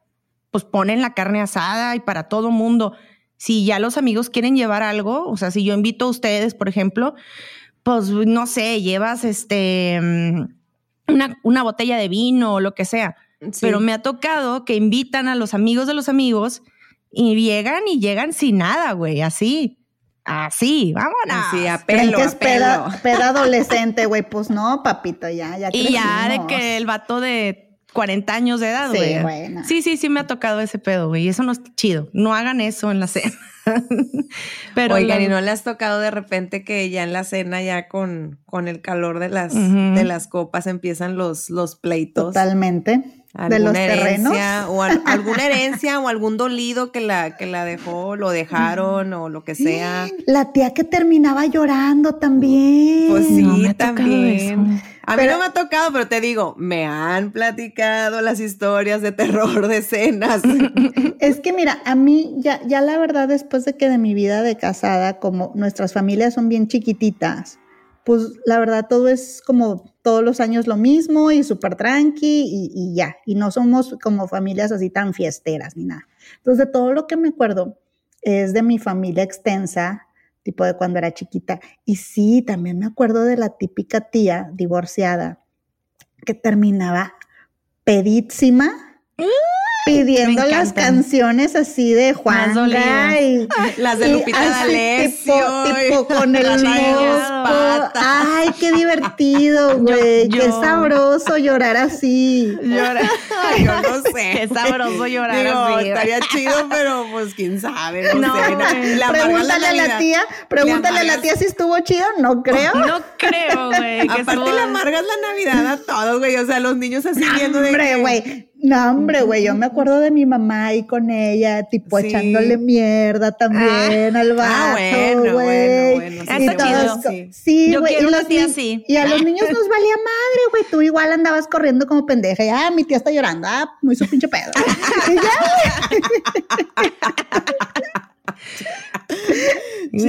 pues ponen la carne asada y para todo mundo. Si ya los amigos quieren llevar algo, o sea, si yo invito a ustedes, por ejemplo, pues no sé, llevas este mm, una, una botella de vino o lo que sea. Sí. Pero me ha tocado que invitan a los amigos de los amigos y llegan y llegan sin nada, güey, así. Así, vámonos. Así, a ¿Creen pelo, que es peda, pelo. peda adolescente, güey? Pues no, papito, ya, ya Y ya de que el vato de 40 años de edad, Sí, güey. bueno. Sí, sí, sí me ha tocado ese pedo, güey. Y eso no es chido. No hagan eso en la cena. Pero Oigan, la- ¿y no le has tocado de repente que ya en la cena, ya con, con el calor de las, de las copas, empiezan los, los pleitos? Totalmente. De alguna los terrenos. herencia, o al- alguna herencia o algún dolido que la, que la dejó, lo dejaron o lo que sea. La tía que terminaba llorando también. Pues sí, No me también. A mí Pero- no me ha tocado, pero te digo, me han platicado las historias de terror de cenas. Es que mira, a mí ya, ya la verdad, después de que de mi vida de casada, como nuestras familias son bien chiquititas, pues la verdad todo es como todos los años lo mismo y súper tranqui y, y ya. Y no somos como familias así tan fiesteras ni nada. Entonces, de todo lo que me acuerdo es de mi familia extensa, tipo de cuando era chiquita. Y sí, también me acuerdo de la típica tía divorciada que terminaba pedísima pidiendo las canciones así de Juan y Las de Lupita D'Alessio. tipo, tipo con el mosco. Ay, qué divertido, güey. Qué sabroso llorar así. Llora. Ay, yo no sé. Qué sabroso llorar Digo, así. estaría chido, pero pues quién sabe, no, No, sé. Pregúntale a la tía, pregúntale a la tía si estuvo chido, no creo. No creo, güey. Aparte estuvo- le amargas la Navidad a todos, güey. O sea, los niños así viendo de güey. No, hombre, güey. Yo me acuerdo de mi mamá ahí con ella, tipo Sí. echándole mierda también al vato, Ah, bueno, güey. bueno, bueno, sí, Y todos chido. Sí. Sí, Yo güey. quiero y los tía así. Y a los niños nos valía madre, güey. Tú igual andabas corriendo como pendeja. Y, ah, mi tía está llorando. Ah, muy su pinche pedo. y ya,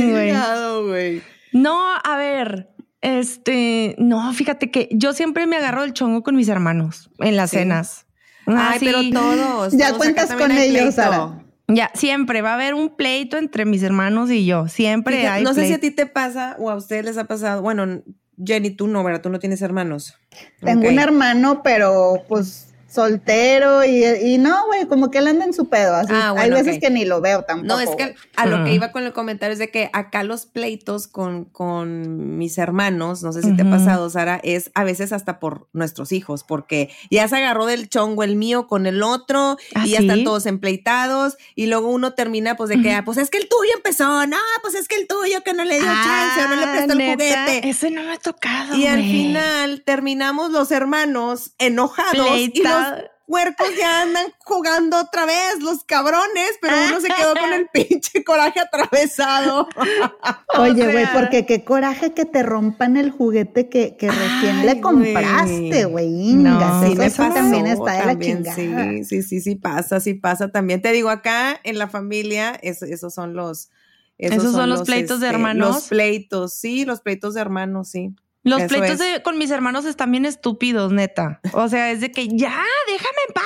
güey. Chingado, güey. No, a ver, este, no, fíjate que yo siempre me agarro el chongo con mis hermanos en las Sí. cenas. Ah, Ay, sí. pero todos. Ya todos, cuentas con ellos. Sara. Ya, siempre va a haber un pleito entre mis hermanos y yo. Siempre Fíjate, hay no sé si a ti te pasa o a ustedes les ha pasado. Bueno, Jenny, tú no, ¿verdad? Tú no tienes hermanos. Tengo un hermano, pero pues soltero y, y no, güey, como que él anda en su pedo. Así. Ah, Hay veces que ni lo veo tampoco. No, es que a lo que iba con el comentario es de que acá los pleitos con, con mis hermanos, no sé si te ha pasado, Sara, es a veces hasta por nuestros hijos, porque ya se agarró del chongo el mío con el otro ¿Ah, y ya sí? están todos empleitados y luego uno termina pues de que, ah, pues es que el tuyo empezó, no, pues es que el tuyo que no le dio chance no le prestó el juguete. Ese no me ha tocado. Y al final terminamos los hermanos enojados y los Pleita- huercos ya andan jugando otra vez, los cabrones, pero uno se quedó con el pinche coraje atravesado. Oye, o güey, sea- porque qué coraje que te rompan el juguete que, que recién Ay, le compraste, güey. No, eso sí también está de la también, chingada. Sí, sí, sí, sí pasa, sí pasa también. Te digo, acá en la familia, es- esos son los... ¿Esos son los pleitos de este, hermanos? Los pleitos, sí, los pleitos de hermanos, sí. Los Eso pleitos de- con mis hermanos están bien estúpidos, neta. O sea, es de que ya, déjame en paz.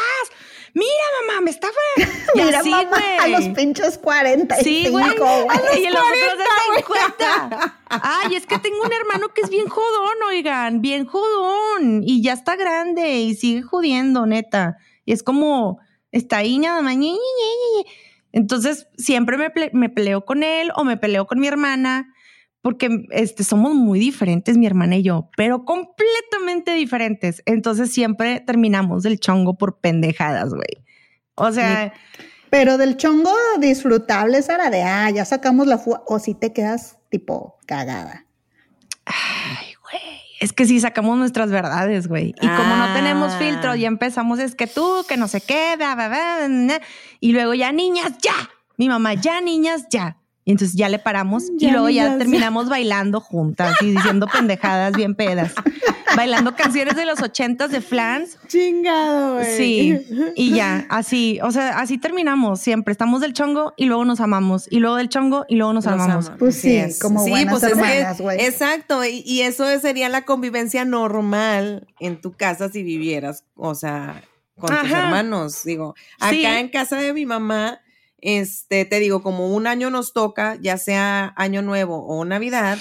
Mira, mamá, me está. Y Mira, así, mamá, a los pinches 45, Sí, güey. güey. Y los otros de 50. Ay, es que tengo un hermano que es bien jodón, oigan, bien jodón. Y ya está grande y sigue jodiendo, neta. Y es como, está ahí nada más. ñe, ñe, ñe, ñe. Entonces, siempre me, ple- me peleo con él o me peleo con mi hermana. Porque este, somos muy diferentes, mi hermana y yo, pero completamente diferentes. Entonces siempre terminamos del chongo por pendejadas, güey. O sea, Pero del chongo disfrutable, Sara, de, ah, ya sacamos la fuga, o si te quedas tipo cagada. Ay, güey. Es que sí sacamos nuestras verdades, güey. Y como no tenemos Ah. filtro, ya empezamos, es que tú, que no bla, bla. y luego ya niñas, ya. Mi mamá, ya niñas, ya. Y entonces ya le paramos y Ya, luego ya terminamos bailando juntas y diciendo pendejadas bien pedas. Bailando canciones de los ochentas de Flans. Chingado, güey. Sí, y ya, así, o sea, así terminamos siempre. Estamos del chongo y luego nos amamos. Y luego del chongo y luego nos, Nos amamos. Pues sí, Así como buenas es que- hermanas, güey. Exacto, y, y eso sería la convivencia normal en tu casa si vivieras, o sea, con tus hermanos. Digo, acá en casa de mi mamá, este, te digo, como un año nos toca, ya sea año nuevo o Navidad,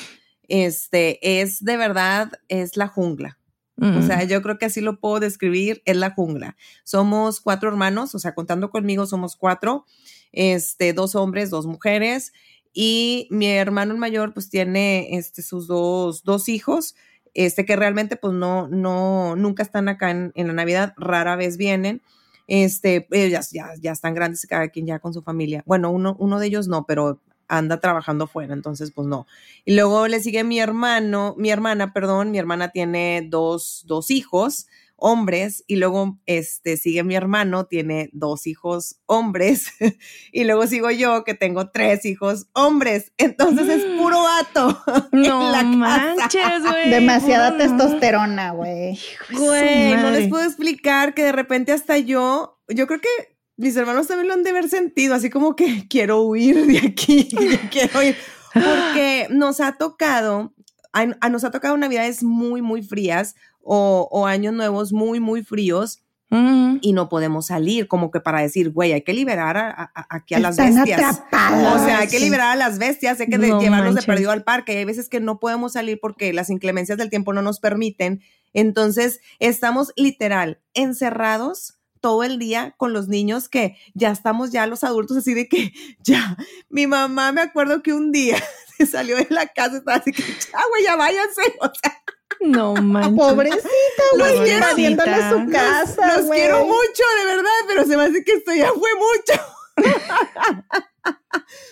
este, es de verdad, es la jungla. O sea, yo creo que así lo puedo describir, es la jungla. Somos cuatro hermanos, o sea, contando conmigo somos cuatro, este, dos hombres, dos mujeres, y mi hermano el mayor pues tiene este, sus dos, dos hijos, este, que realmente pues no, no, nunca están acá en, en la Navidad, rara vez vienen. Este, ellos ya, ya, ya están grandes, cada quien ya con su familia. Bueno, uno, uno de ellos no, pero anda trabajando fuera, entonces pues no. Y luego le sigue mi hermano, mi hermana, perdón, mi hermana tiene dos, dos hijos hombres y luego este sigue mi hermano, tiene dos hijos hombres y luego sigo yo que tengo tres hijos hombres, entonces es puro vato. No manches, güey. Demasiada testosterona, güey. Güey, no les puedo explicar que de repente hasta yo, yo creo que mis hermanos también lo han de haber sentido, así como que quiero huir de aquí, quiero ir, porque nos ha tocado, a, nos ha tocado navidades muy, muy frías o, o años nuevos muy, muy fríos. Y no podemos salir, como que para decir, güey, hay que liberar a, aquí a las bestias. O sea, hay que liberar a las bestias, hay que llevarlos de perdido al parque. Hay veces que no podemos salir porque las inclemencias del tiempo no nos permiten. Entonces, estamos literal encerrados todo el día con los niños que ya estamos ya los adultos así de que ya, mi mamá me acuerdo que un día se salió de la casa, estaba así que ya, güey, ya váyanse, o sea. No manches. Pobrecita, güey, invadiéndole su casa, Los, quiero mucho, de verdad, pero se me hace que esto ya fue mucho.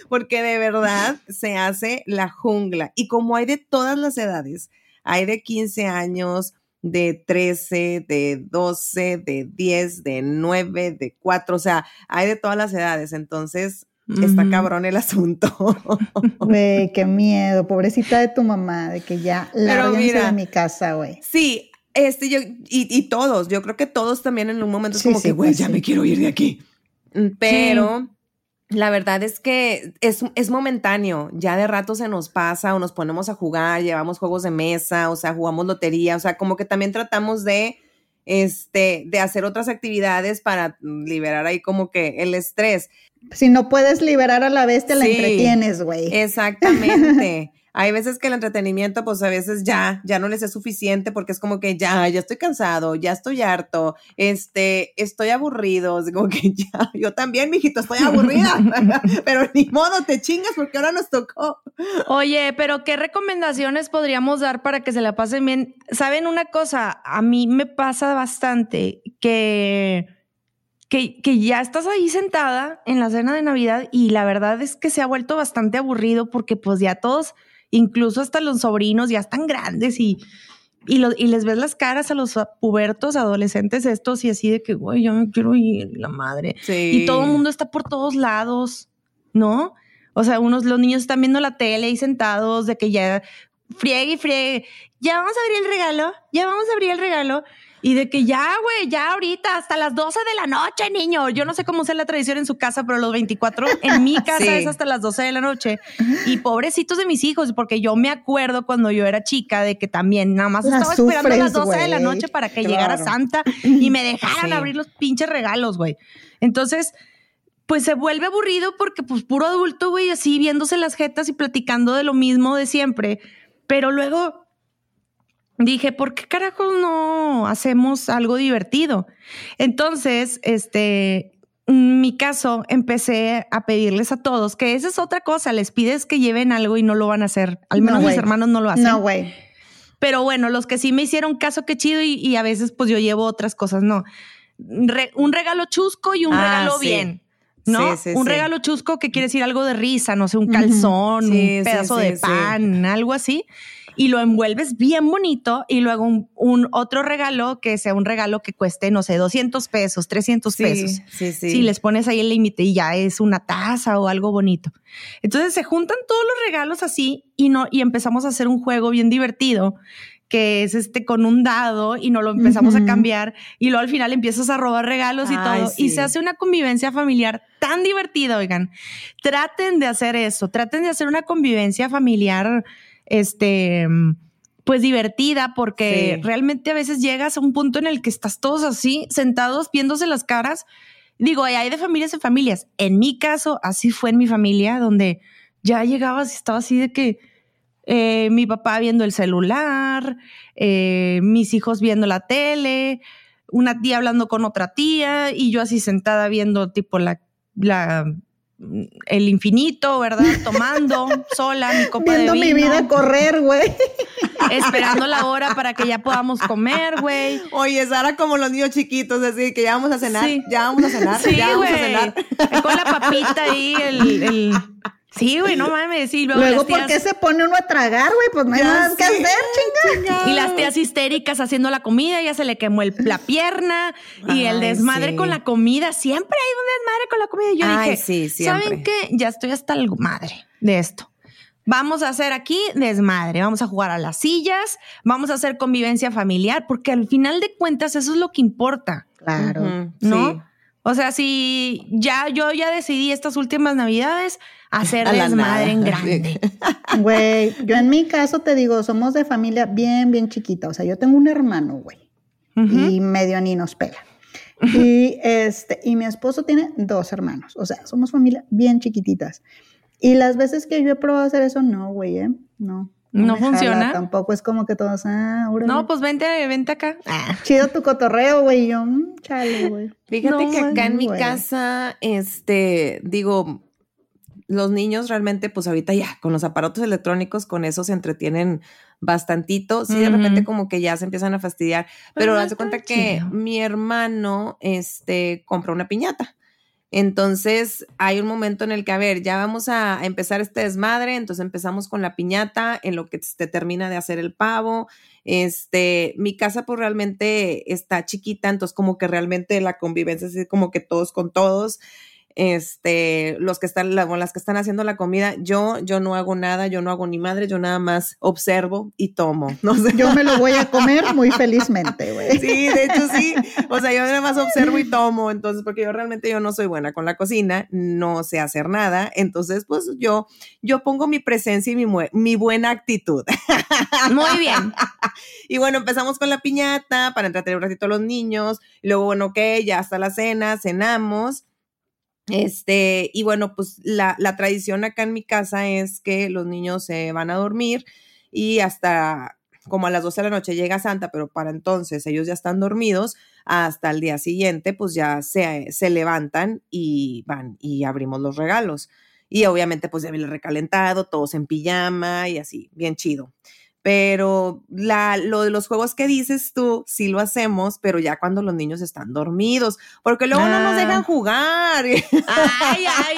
Porque de verdad se hace la jungla. Y como hay de todas las edades, hay de 15 años, de 13, de 12, de 10, de 9, de 4, o sea, hay de todas las edades, entonces está cabrón el asunto. Güey, qué miedo, pobrecita de tu mamá, de que ya la de mi casa, güey. Sí, este yo, y, todos, yo creo que todos también en un momento es como que, güey, pues ya me quiero ir de aquí. Mm, pero la verdad es que es, es, momentáneo, ya de rato se nos pasa o nos ponemos a jugar, llevamos juegos de mesa, o sea, jugamos lotería, o sea, como que también tratamos de, este, de hacer otras actividades para liberar ahí como que el estrés. Si no puedes liberar a la bestia, la entretienes, güey. Exactamente. hay veces que el entretenimiento, pues a veces ya, ya no les es suficiente porque es como que ya, ya estoy cansado, ya estoy harto, este, estoy aburrido, es como que ya, yo también, mijito, estoy aburrida, pero ni modo, te chingas porque ahora nos tocó. Oye, pero ¿qué recomendaciones podríamos dar para que se la pasen bien? ¿Saben una cosa? A mí me pasa bastante que... Que, que, ya estás ahí sentada en la cena de Navidad y la verdad es que se ha vuelto bastante aburrido porque pues ya todos incluso hasta los sobrinos ya están grandes y, y, les ves las caras a los pubertos, adolescentes estos y así de que, güey, yo me quiero ir, la madre. Y todo el mundo está por todos lados, ¿no? O sea, unos, los niños están viendo la tele y sentados de que ya friegue y friegue. Ya vamos a abrir el regalo, ya vamos a abrir el regalo. Y de que ya, güey, ya ahorita, hasta las 12 de la noche, niño. Yo no sé cómo sea la tradición en su casa, pero los 24, en mi casa es hasta las 12 de la noche. Y pobrecitos de mis hijos, porque yo me acuerdo cuando yo era chica de que también nada más estaba esperando a las 12 de la noche para que llegara Santa y me dejaran abrir los pinches regalos, güey. Entonces, pues se vuelve aburrido porque pues puro adulto, güey, así viéndose las jetas y platicando de lo mismo de siempre. Pero luego dije, ¿por qué carajos no hacemos algo divertido? Entonces, este, en mi caso, empecé a pedirles a todos, que esa es otra cosa, les pides que lleven algo y no lo van a hacer. Al menos mis hermanos no lo hacen. No, güey. Pero bueno, los que sí me hicieron caso, qué chido, y, a veces pues yo llevo otras cosas, no. un regalo chusco y un ah, regalo bien. ¿no? un regalo chusco que quiere decir algo de risa, no sé, un calzón, un pedazo de pan, algo así y lo envuelves bien bonito y luego un, otro regalo que sea un regalo que cueste, no sé, 200 pesos, 300 pesos. Sí, sí. Si les pones ahí el límite y ya es una taza o algo bonito. Entonces se juntan todos los regalos así y no y empezamos a hacer un juego bien divertido que es este con un dado y no lo empezamos a cambiar y luego al final empiezas a robar regalos y todo y se hace una convivencia familiar tan divertida, oigan. Traten de hacer eso, traten de hacer una convivencia familiar este, pues divertida porque Sí. realmente a veces llegas a un punto en el que estás todos así, sentados, viéndose las caras. Digo, hay de familias en familias. En mi caso, así fue en mi familia, donde ya llegabas y estaba así de que eh, mi papá viendo el celular, eh, mis hijos viendo la tele, una tía hablando con otra tía y yo así sentada viendo tipo la, la el infinito, ¿verdad? Tomando sola mi copa Viendo de mi vino, vida correr, güey. esperando la hora para que ya podamos comer, güey. Oye, Sara, como los niños chiquitos, así que ya vamos a cenar, Sí. ya vamos a cenar, Sí, ya vamos a güey. cenar. Con la papita ahí, el, el- Sí, güey, no mames. Y luego, Luego, ¿por qué se pone uno a tragar, güey? Pues no hay Ya nada que hacer, chinga. Y las tías histéricas haciendo la comida, ya se le quemó el- la pierna y el desmadre sí. con la comida. Siempre hay un desmadre con la comida. Y yo Ay, dije, sí, siempre. ¿saben qué? Ya estoy hasta el madre de esto. Vamos a hacer aquí desmadre, vamos a jugar a las sillas, vamos a hacer convivencia familiar, porque al final de cuentas eso es lo que importa, Claro. ¿no? sí. O sea, si ya yo ya decidí estas últimas navidades hacer A desmadre en grande. Güey, yo en mi caso te digo, somos de familia bien, bien chiquita. O sea, yo tengo un hermano, güey. Y medio ni nos pela. Y este, y mi esposo tiene dos hermanos. O sea, somos familia bien chiquititas. Y las veces que yo he probado hacer eso, no, güey, ¿eh? No. ¿No jala, funciona? tampoco es como que todos, ah, órale. No, pues vente, vente acá. Ah. Chido tu cotorreo, güey. Yo, mm, chale, güey. Fíjate No, que acá en mi güey. casa, este, digo, los niños realmente, pues ahorita ya, con los aparatos electrónicos, con eso se entretienen bastantito. Sí, de repente como que ya se empiezan a fastidiar. Pero Pero haz de cuenta que mi hermano, este, compró una piñata. Entonces hay un momento en el que, a ver, ya vamos a empezar este desmadre, entonces empezamos con la piñata, en lo que se termina de hacer el pavo. Este, mi casa pues realmente está chiquita, entonces como que realmente la convivencia es como que todos con todos. Este, los que están, la- las que están haciendo la comida, yo, yo no hago nada, yo no hago ni madre, yo nada más observo y tomo. No sé. Yo me lo voy a comer muy felizmente, güey. Sí, de hecho sí. O sea, yo nada más observo y tomo, entonces, porque yo realmente yo no soy buena con la cocina, no sé hacer nada, entonces, pues yo, yo pongo mi presencia y mi, mi buena actitud. Muy bien. Y bueno, empezamos con la piñata para entretener un ratito a los niños, y luego, bueno, ok, ya hasta la cena, cenamos. Este, y bueno, pues la, la tradición acá en mi casa es que los niños se van a dormir y hasta como a las 12 de la noche llega Santa, pero para entonces ellos ya están dormidos, hasta el día siguiente pues ya se, se levantan y van y abrimos los regalos. Y obviamente pues ya viene recalentado, todos en pijama y así, bien chido. Pero la, lo de los juegos que dices tú, sí lo hacemos, pero ya cuando los niños están dormidos, porque luego no nos Ah. dejan jugar. Ay, ay.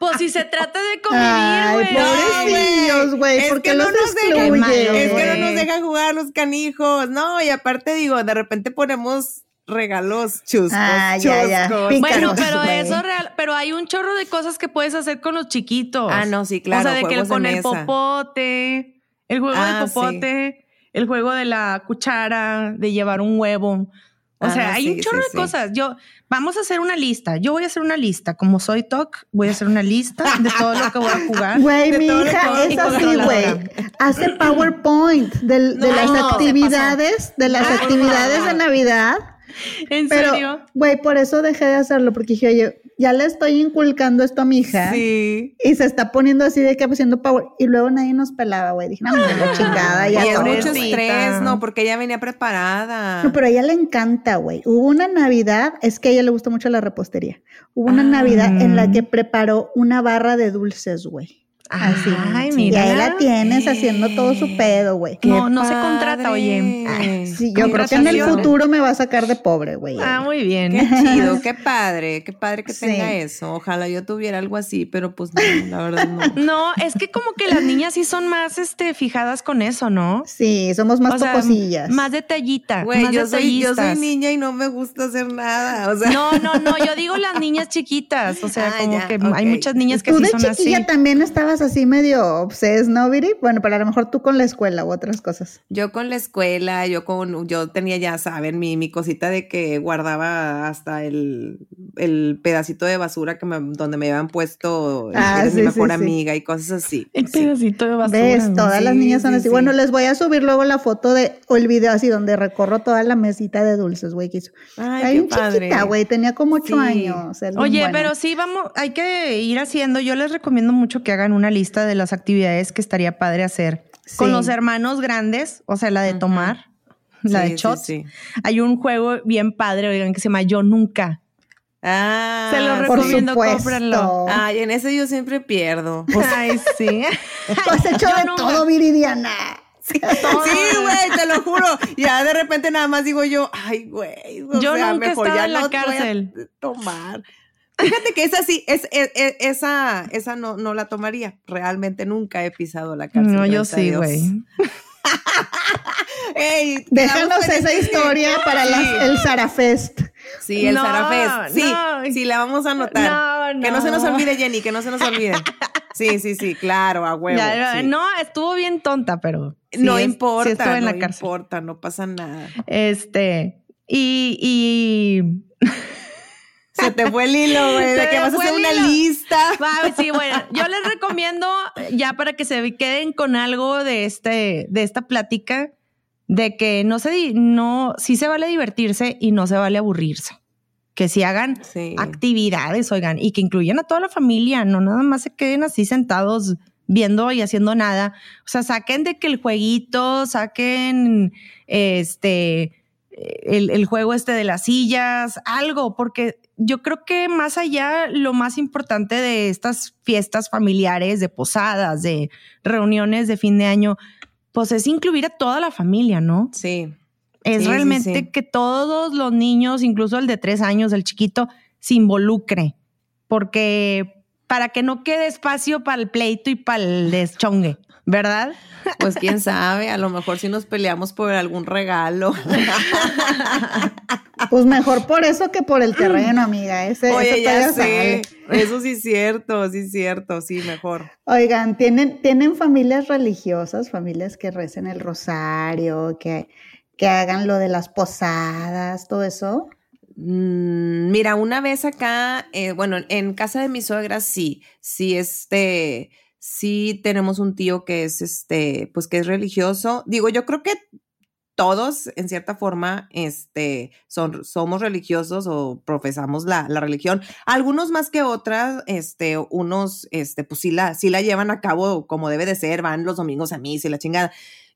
Pues si se trata de convivir, güey. pobrecillos, güey. Es ¿Por que qué no los nos dejan- malo? Es que no nos dejan jugar los canijos, no, y aparte digo, de repente ponemos regalos chuscos, Ah, ya, ya. chuscos. Pica- Bueno, pero eso real, pero hay un chorro de cosas que puedes hacer con los chiquitos. Ah, no, sí, claro, O sea, de que con el popote, el juego Ah, del popote, el juego de la cuchara, de llevar un huevo. O Ah, sea, hay sí, un chorro sí, de sí. cosas. Yo, vamos a hacer una lista. Yo voy a hacer una lista. Como soy TOC, voy a hacer una lista de todo lo que voy a jugar. Güey, De mi hija es así, güey. Hace PowerPoint del- de, No, las no, actividades, de las Ah, actividades de. Navidad. ¿En Pero, serio? güey, por eso dejé de hacerlo, porque dije, oye, ya le estoy inculcando esto a mi hija. Sí. Y se está poniendo así de que haciendo power. Y luego nadie nos pelaba, güey. Dije, no, hombre, la chingada, Y ya es no. mucho estrés, ¿no? Porque ella venía preparada. No, pero a ella le encanta, güey. Hubo una Navidad, es que a ella le gusta mucho la repostería. Hubo una Ah. Navidad en la que preparó una barra de dulces, güey. Así. Ay, y mira. ahí la tienes haciendo todo su pedo, güey. No, no se contrata, oye. padre. Sí, yo creo que en el futuro me va a sacar de pobre, güey. Ah, muy bien. Qué chido, qué padre, qué padre que Sí. tenga eso. Ojalá yo tuviera algo así, pero pues no, la verdad no. No, es que como que las niñas sí son más este, fijadas con eso, ¿no? Sí, somos más O sea. Más detallita. Güey, más yo soy, yo soy detallistas. niña y no me gusta hacer nada. O sea, No, no, no, yo digo las niñas chiquitas, o sea, Ah, como ya, que hay muchas niñas que Tú sí de son chiquilla así. también estabas eras así medio obses, ¿no, Viri? Bueno, pero a lo mejor tú con la escuela u otras cosas. Yo con la escuela, yo con, yo tenía ya, saben, mi, mi cosita de que guardaba hasta el, el pedacito de basura que me, donde me habían puesto Ah, eres mi mejor sí, sí. amiga y cosas así. El Sí. pedacito de basura. ¿Ves? Todas las niñas son sí, así. sí. Bueno, les voy a subir luego la foto de, o el video así donde recorro toda la mesita de dulces, güey, que hizo. Ay, Ay, qué padre. chiquita, güey, tenía como ocho Sí. años. Oye, pero sí, vamos, hay que ir haciendo. Yo les recomiendo mucho que hagan una lista de las actividades que estaría padre hacer con los hermanos grandes, o sea, la de tomar, la Sí, de shots. sí. Hay un juego bien padre, oigan, que se llama Yo Nunca. Ah, Se lo recomiendo, cómprenlo. Ay, en ese yo siempre pierdo. Ay, sí. Has hecho Yo de nunca- todo, Viridiana. Sí, güey, te lo juro. Ya de repente nada más digo yo, ay, güey. Yo sea, nunca mejor estado ya en la no voy a cárcel. tomar. Fíjate que esa sí, es, es- es- esa, esa no, no la tomaría. Realmente nunca he pisado la cárcel. No, yo sí, güey. Ey, Déjanos esa historia para las- Sí. el Sarafest. Sí, el No, Sarafest. Sí, no. sí, la vamos a anotar. No, Que no se nos no. olvide, Jenny, que no se nos olvide. Sí, sí, sí, claro, a huevo. Ya, sí. No, estuvo bien tonta, pero. sí no sí importa, estuve en no la cárcel. importa, no pasa nada. Este. Y. y Se te fue el hilo, güey, de que vas a hacer una lista. Va, sí, bueno, yo les recomiendo ya para que se queden con algo de este, de esta plática, de que no se, no, sí se vale divertirse y no se vale aburrirse. Que si hagan Sí. actividades, oigan, y que incluyan a toda la familia, no nada más se queden así sentados viendo y haciendo nada. O sea, saquen de que el jueguito, saquen este el, el juego este de las sillas, algo, porque yo creo que más allá, lo más importante de estas fiestas familiares, de posadas, de reuniones de fin de año, pues es incluir a toda la familia, ¿no? Sí. Es Sí, sí, realmente sí. que todos los niños, incluso el de tres años, el chiquito, se involucre. Porque para que no quede espacio para el pleito y para el deschongue, ¿verdad? Pues quién sabe, a lo mejor si nos peleamos por algún regalo. Pues mejor por eso que por el terreno, amiga. Ese, Oye, ese ya sé. sale. Eso sí es cierto, sí es cierto, sí, mejor. Oigan, ¿tienen, ¿tienen familias religiosas, familias que recen el rosario, que, que hagan lo de las posadas, todo eso? Mm, Mira, una vez acá, eh, bueno, en casa de mi suegra sí, sí, este, sí tenemos un tío que es, este, pues que es religioso. Digo, yo creo que todos, en cierta forma, este, son, somos religiosos o profesamos la, la religión. Algunos más que otras, este, unos, este, pues sí la, sí la llevan a cabo como debe de ser, van los domingos a misa y la chingada.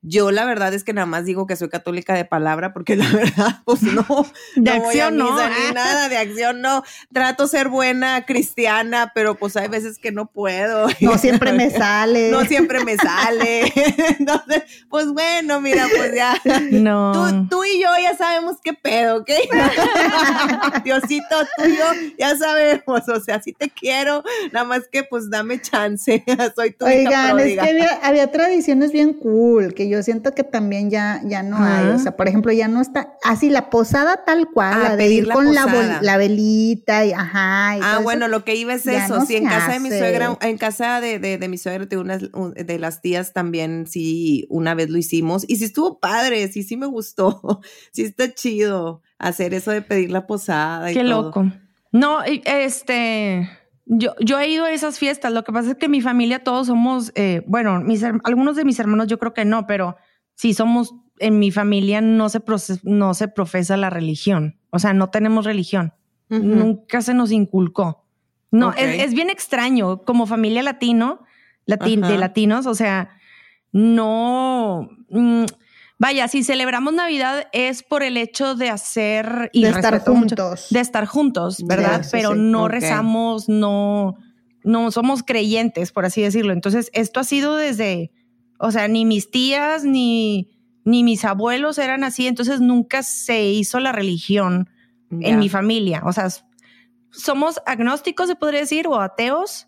Yo la verdad es que nada más digo que soy católica de palabra porque la verdad, pues no, De no voy a acción, no. misa ni nada, de acción no. Trato ser buena cristiana, pero pues hay veces que no puedo. No siempre me sale. No siempre me sale. Entonces, pues bueno, mira, pues ya. No. Tú, tú y yo ya sabemos qué pedo, ¿ok? Diosito, tú y yo ya sabemos, o sea, sí te quiero, nada más que pues dame chance, soy tu Oigan, es que había, había tradiciones bien cool, que yo siento que también ya, ya no hay. O sea, por ejemplo, ya no está así la posada tal cual, Ah, la de pedir ir la con la, la velita y ajá. y Ah, eso. bueno, lo que iba es eso. no sí, en casa de mi suegra, en casa de, de, de mi suegra, de unas un- de las tías también, sí, una vez lo hicimos. Y sí estuvo padre, sí, sí me gustó. Sí está chido hacer eso de pedir la posada y Qué todo. loco. No, este, yo, yo he ido a esas fiestas. Lo que pasa es que mi familia todos somos, eh, bueno, mis, algunos de mis hermanos yo creo que no, pero sí somos, en mi familia no se, proce- no se profesa la religión. O sea, no tenemos religión. Nunca se nos inculcó. No, es, es bien extraño como familia latino, latin- de latinos, o sea, no... mm, vaya, si celebramos Navidad es por el hecho de hacer y De estar mucho- juntos. de estar juntos, ¿verdad? sí, Pero sí. no rezamos, no, no somos creyentes, por así decirlo. Entonces, esto ha sido desde, o sea, ni mis tías ni, ni mis abuelos eran así, entonces nunca se hizo la religión en mi familia. O sea, somos agnósticos, se podría decir, o ateos,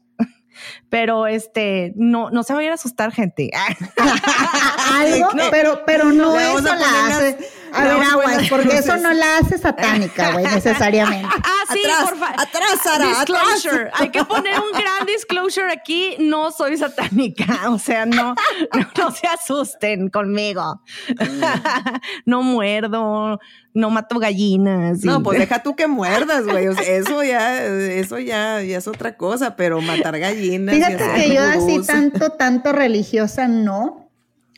pero este, no, no se vayan a asustar, gente. Algo, No. pero, pero no eso la hace. A ver, aguas, porque eso no la hace satánica, güey, necesariamente. ah, sí, atrás, por favor. atrás, Sara, Disclosure. atrás. Hay que poner un gran disclosure aquí. No soy satánica. O sea, no, no, no se asusten conmigo. no muerdo, no mato gallinas. y- No, pues deja tú que muerdas, güey. O sea, eso ya, eso ya, ya es otra cosa, pero matar gallinas. Fíjate que yo así tanto, tanto religiosa no.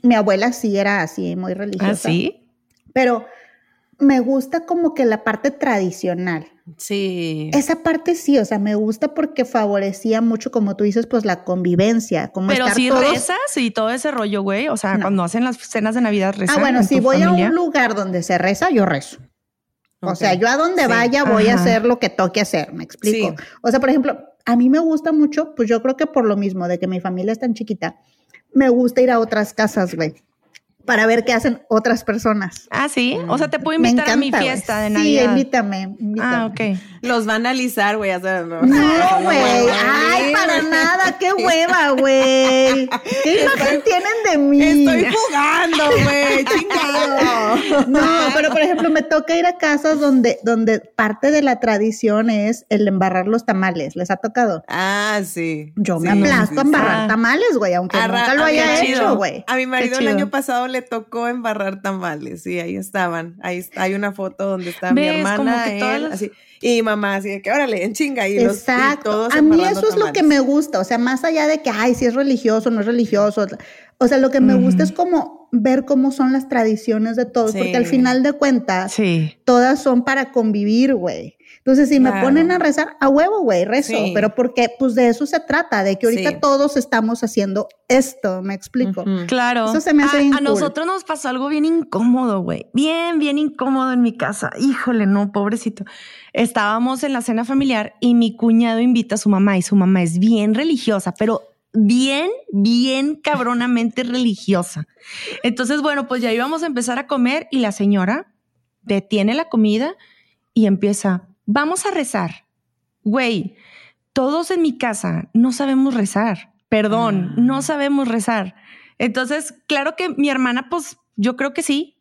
Mi abuela sí era así, muy religiosa. ¿Ah, sí? Pero me gusta como que la parte tradicional. Sí. Esa parte sí, o sea, me gusta porque favorecía mucho, como tú dices, pues la convivencia, como Pero estar si todos- rezas y todo ese rollo, güey. O sea, No. cuando hacen las cenas de Navidad rezan. Ah, bueno, en si voy familia? a un lugar donde se reza, yo rezo. O sea, yo a donde Sí. vaya voy a hacer lo que toque hacer, me explico. Sí. O sea, por ejemplo, a mí me gusta mucho, pues yo creo que por lo mismo de que mi familia es tan chiquita, me gusta ir a otras casas, güey, para ver qué hacen otras personas. Ah, sí. O sea, te puedo invitar a mi fiesta de Sí, Navidad. invítame, invítame. Ah, ok. Los van a alisar, güey. o sea, no, güey. Ay, para nada. Qué hueva, güey. ¿Qué imagen tienen de mí? Estoy jugando, güey. Chingado. No, pero por ejemplo, me toca ir a casas donde, donde parte de la tradición es el embarrar los tamales. ¿Les ha tocado? Ah, sí. Yo me Sí, aplasto sí, a sí. embarrar Ah. tamales, güey, aunque Arra- nunca lo a mi haya hecho, güey. A mi marido el año pasado le tocó embarrar tamales. Sí, ahí estaban. Ahí está- hay una foto donde está mi hermana, él, las- así. Y mamá, así de que órale, en chinga. Y los, y Exacto. todos a mí eso es lo que me gusta, o sea, más allá de que, ay, si es religioso, no es religioso. O sea, lo que me gusta es como ver cómo son las tradiciones de todos, Sí. porque al final de cuentas, Sí. todas son para convivir, güey. Entonces, si me ponen a rezar, a huevo, güey, rezo. Sí. Pero porque, pues de eso se trata, de que ahorita Sí. todos estamos haciendo esto, ¿me explico? Claro. Eso se me hace a, bien a cool. nosotros nos pasó algo bien incómodo, güey. Bien, bien incómodo en mi casa. Híjole, no, pobrecito. Estábamos en la cena familiar y mi cuñado invita a su mamá y su mamá es bien religiosa, pero bien, bien cabronamente religiosa. Entonces, bueno, pues ya íbamos a empezar a comer y la señora detiene la comida y empieza, vamos a rezar. Güey, todos en mi casa no sabemos rezar. Perdón, Ah. no sabemos rezar. Entonces, claro que mi hermana, pues yo creo que sí.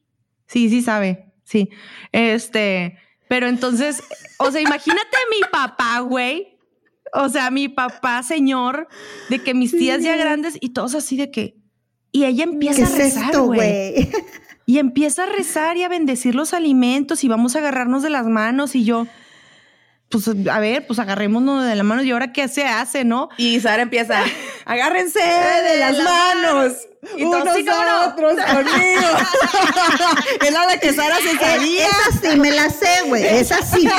Sí, sí sabe. Sí. Este, pero entonces, o sea, imagínate mi papá, güey. O sea, mi papá, señor, de que mis tías ya grandes y todos así de que. Y ella empieza ¿Qué a rezar, güey? Y empieza a rezar y a bendecir los alimentos y vamos a agarrarnos de las manos y yo, pues a ver, pues agarrémonos de las manos y ahora qué se hace, ¿no? Y Sara empieza, agárrense de las las manos. Y todos, unos sí, cómo no. a otros conmigo. Era la que Sara se sabía. Esa sí, me la sé, güey. Esa sí.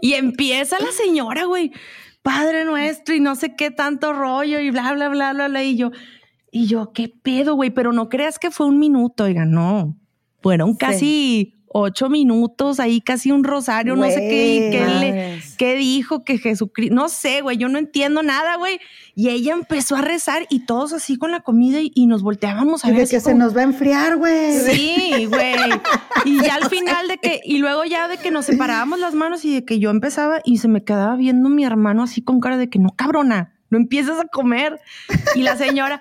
Y empieza la señora, güey, Padre nuestro y no sé qué tanto rollo y bla, bla, bla, bla, bla. Y yo, y yo, qué pedo, güey, pero no creas que fue un minuto, oiga, no. Fueron casi ocho minutos, ahí casi un rosario, no sé qué, qué, le- qué dijo que Jesucristo, no sé, güey, yo no entiendo nada, güey. Y ella empezó a rezar y todos así con la comida y, y nos volteábamos a Y ver. de que se nos va a enfriar, güey. Sí, güey. Y ya al final de que, y luego ya de que nos separábamos las manos y de que yo empezaba y se me quedaba viendo mi hermano así con cara de que no, cabrona, no empiezas a comer. Y la señora,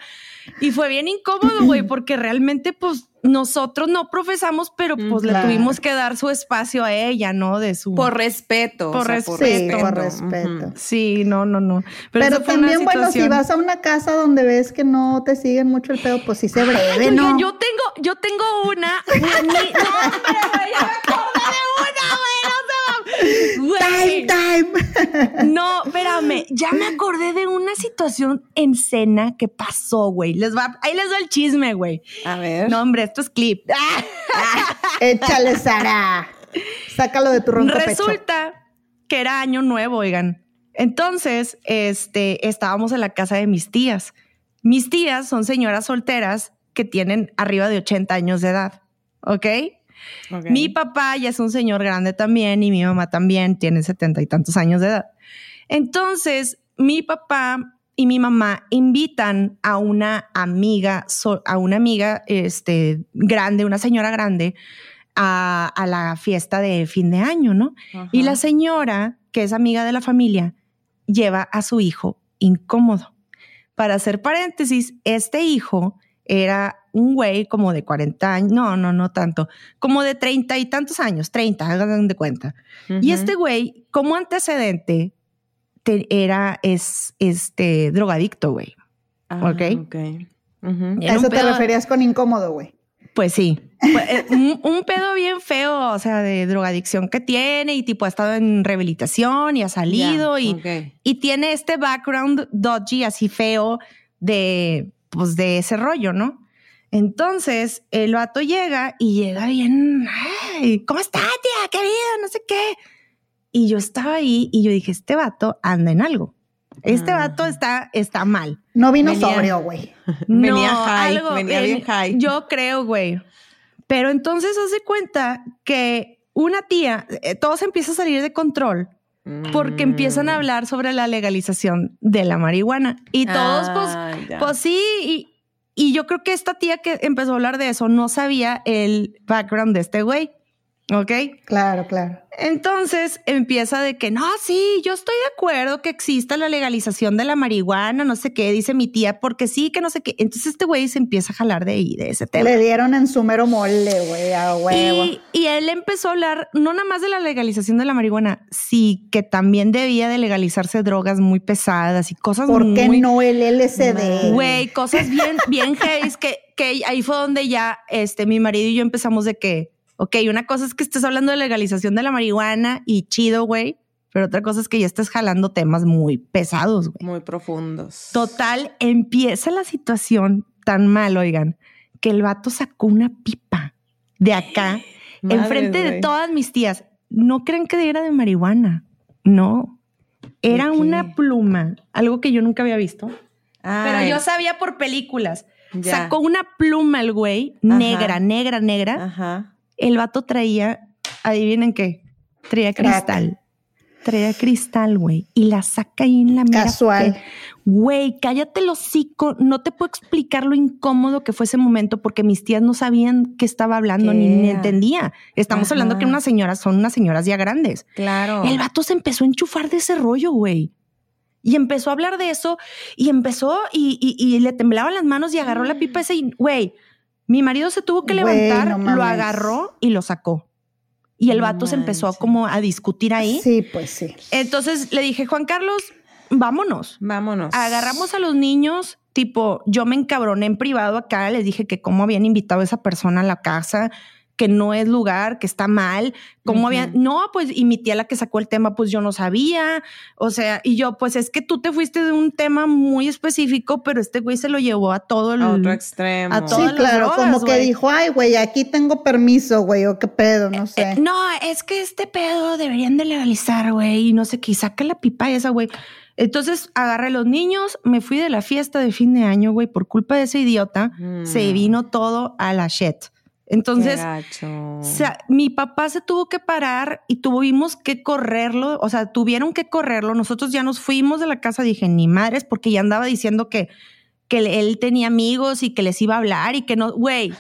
y fue bien incómodo, güey, porque realmente, pues, nosotros no profesamos, pero pues le tuvimos que dar su espacio a ella, ¿no? De su. Por respeto. Por o sea, respeto. Sí, por respeto. Sí, no, no, no. Pero, Pero, eso fue una también, bueno, si vas a una casa donde ves que no te siguen mucho el pedo, pues sí se breve, ¿no? yo tengo, yo tengo una. mi- no, hombre, güey, ya me acordé de una, güey, Time, time. no, espérame, ya me acordé de una situación en cena que pasó, güey. Les va, ahí les doy el chisme, güey. A ver. No, hombre, esto es clip. Échale, Sara. Sácalo de tu ronco pecho. Resulta que era año nuevo, oigan. Entonces, este, estábamos en la casa de mis tías. Mis tías son señoras solteras que tienen arriba de 80 años de edad, ¿ok? Mi papá ya es un señor grande también y mi mamá también tiene setenta y tantos años de edad. Entonces, mi papá y mi mamá invitan a una amiga, so- a una amiga este, grande, una señora grande, a, a la fiesta de fin de año, ¿no? Y la señora, que es amiga de la familia, lleva a su hijo incómodo. Para hacer paréntesis, este hijo era un güey como de 40 años, no, no, no tanto, como de 30 y tantos años, 30, hagan de cuenta. Y este güey, como antecedente, era, es, este, drogadicto, güey. Ah, ¿Ok? ok. ¿A eso te referías con incómodo, güey? Pues sí. Eh, un, un pedo bien feo, o sea, de drogadicción que tiene y tipo ha estado en rehabilitación y ha salido y, ok. y tiene este background dodgy así feo de, pues de ese rollo, ¿no? Entonces el vato llega y llega bien, "Ay, ¿cómo está, tía? ¿Qué vida? No sé qué. Y yo estaba ahí y yo dije, este vato anda en algo. Este Ajá. vato está, está mal. No vino Venía- sobrio, güey. Venía No, high, algo, venía bien high. Yo creo, güey. Pero entonces hace cuenta que una tía, eh, todo se empieza a salir de control porque Mm. empiezan a hablar sobre la legalización de la marihuana. Y todos, Ah, pues, ya. pues sí. Y, y yo creo que esta tía que empezó a hablar de eso no sabía el background de este güey. ¿Ok? Claro, claro. Entonces empieza de que no, sí, yo estoy de acuerdo que exista la legalización de la marihuana, no sé qué, dice mi tía, porque sí, que no sé qué. Entonces este güey se empieza a jalar de ahí, de ese tema. Le dieron en su mero mole, güey, a huevo. Y, y él empezó a hablar no nada más de la legalización de la marihuana, sí que también debía de legalizarse drogas muy pesadas y cosas ¿Por qué muy no el LSD? Güey, cosas bien, bien heavy, que, que ahí fue donde ya este, mi marido y yo empezamos de que, ok, una cosa es que estés hablando de legalización de la marihuana y chido, güey, pero otra cosa es que ya estés jalando temas muy pesados, güey. Muy profundos. Total, empieza la situación tan mal, oigan, que el vato sacó una pipa de acá, enfrente de todas mis tías. No creen que era de marihuana, no. Era una pluma, algo que yo nunca había visto. Pero yo sabía por películas. Ya. Sacó una pluma el güey, Ajá. negra, negra, negra. Ajá. El vato traía, adivinen qué, traía cristal. Traía cristal, güey. Y la saca ahí en la mera. Casual. Güey, cállate el hocico. No te puedo explicar lo incómodo que fue ese momento porque mis tías no sabían qué estaba hablando ni, entendía. Estamos hablando que unas señoras son unas señoras ya grandes. Claro. El vato se empezó a enchufar de ese rollo, güey. Y empezó a hablar de eso y empezó y, y- y le temblaban las manos y agarró la pipa ese y, güey, mi marido se tuvo que levantar, lo agarró y lo sacó. Y el No vato se empezó como a discutir ahí. Sí, pues sí. Entonces le dije, Juan Carlos, vámonos. Vámonos. Agarramos a los niños, tipo, yo me encabroné en privado acá, les dije que cómo habían invitado a esa persona a la casa, que no es lugar, que está mal, cómo Ujú. habían, no, pues, y mi tía la que sacó el tema, pues yo no sabía, o sea, y yo, pues es que tú te fuiste de un tema muy específico, pero este güey se lo llevó a todo el... a otro extremo. a Sí, todas claro, drogas, como que güey. dijo, ay, güey, aquí tengo permiso, güey, o qué pedo, no sé. Eh, no, es que este pedo deberían de legalizar, güey, y no sé qué, y saca la pipa esa, güey. Entonces agarré a los niños, me fui de la fiesta de fin de año, güey, por culpa de ese idiota, Mm. se vino todo a la shit. Entonces, o sea, mi papá se tuvo que parar y tuvimos que correrlo, o sea, tuvieron que correrlo. Nosotros ya nos fuimos de la casa, dije, ni madres, porque ya andaba diciendo que, que él tenía amigos y que les iba a hablar y que no, güey.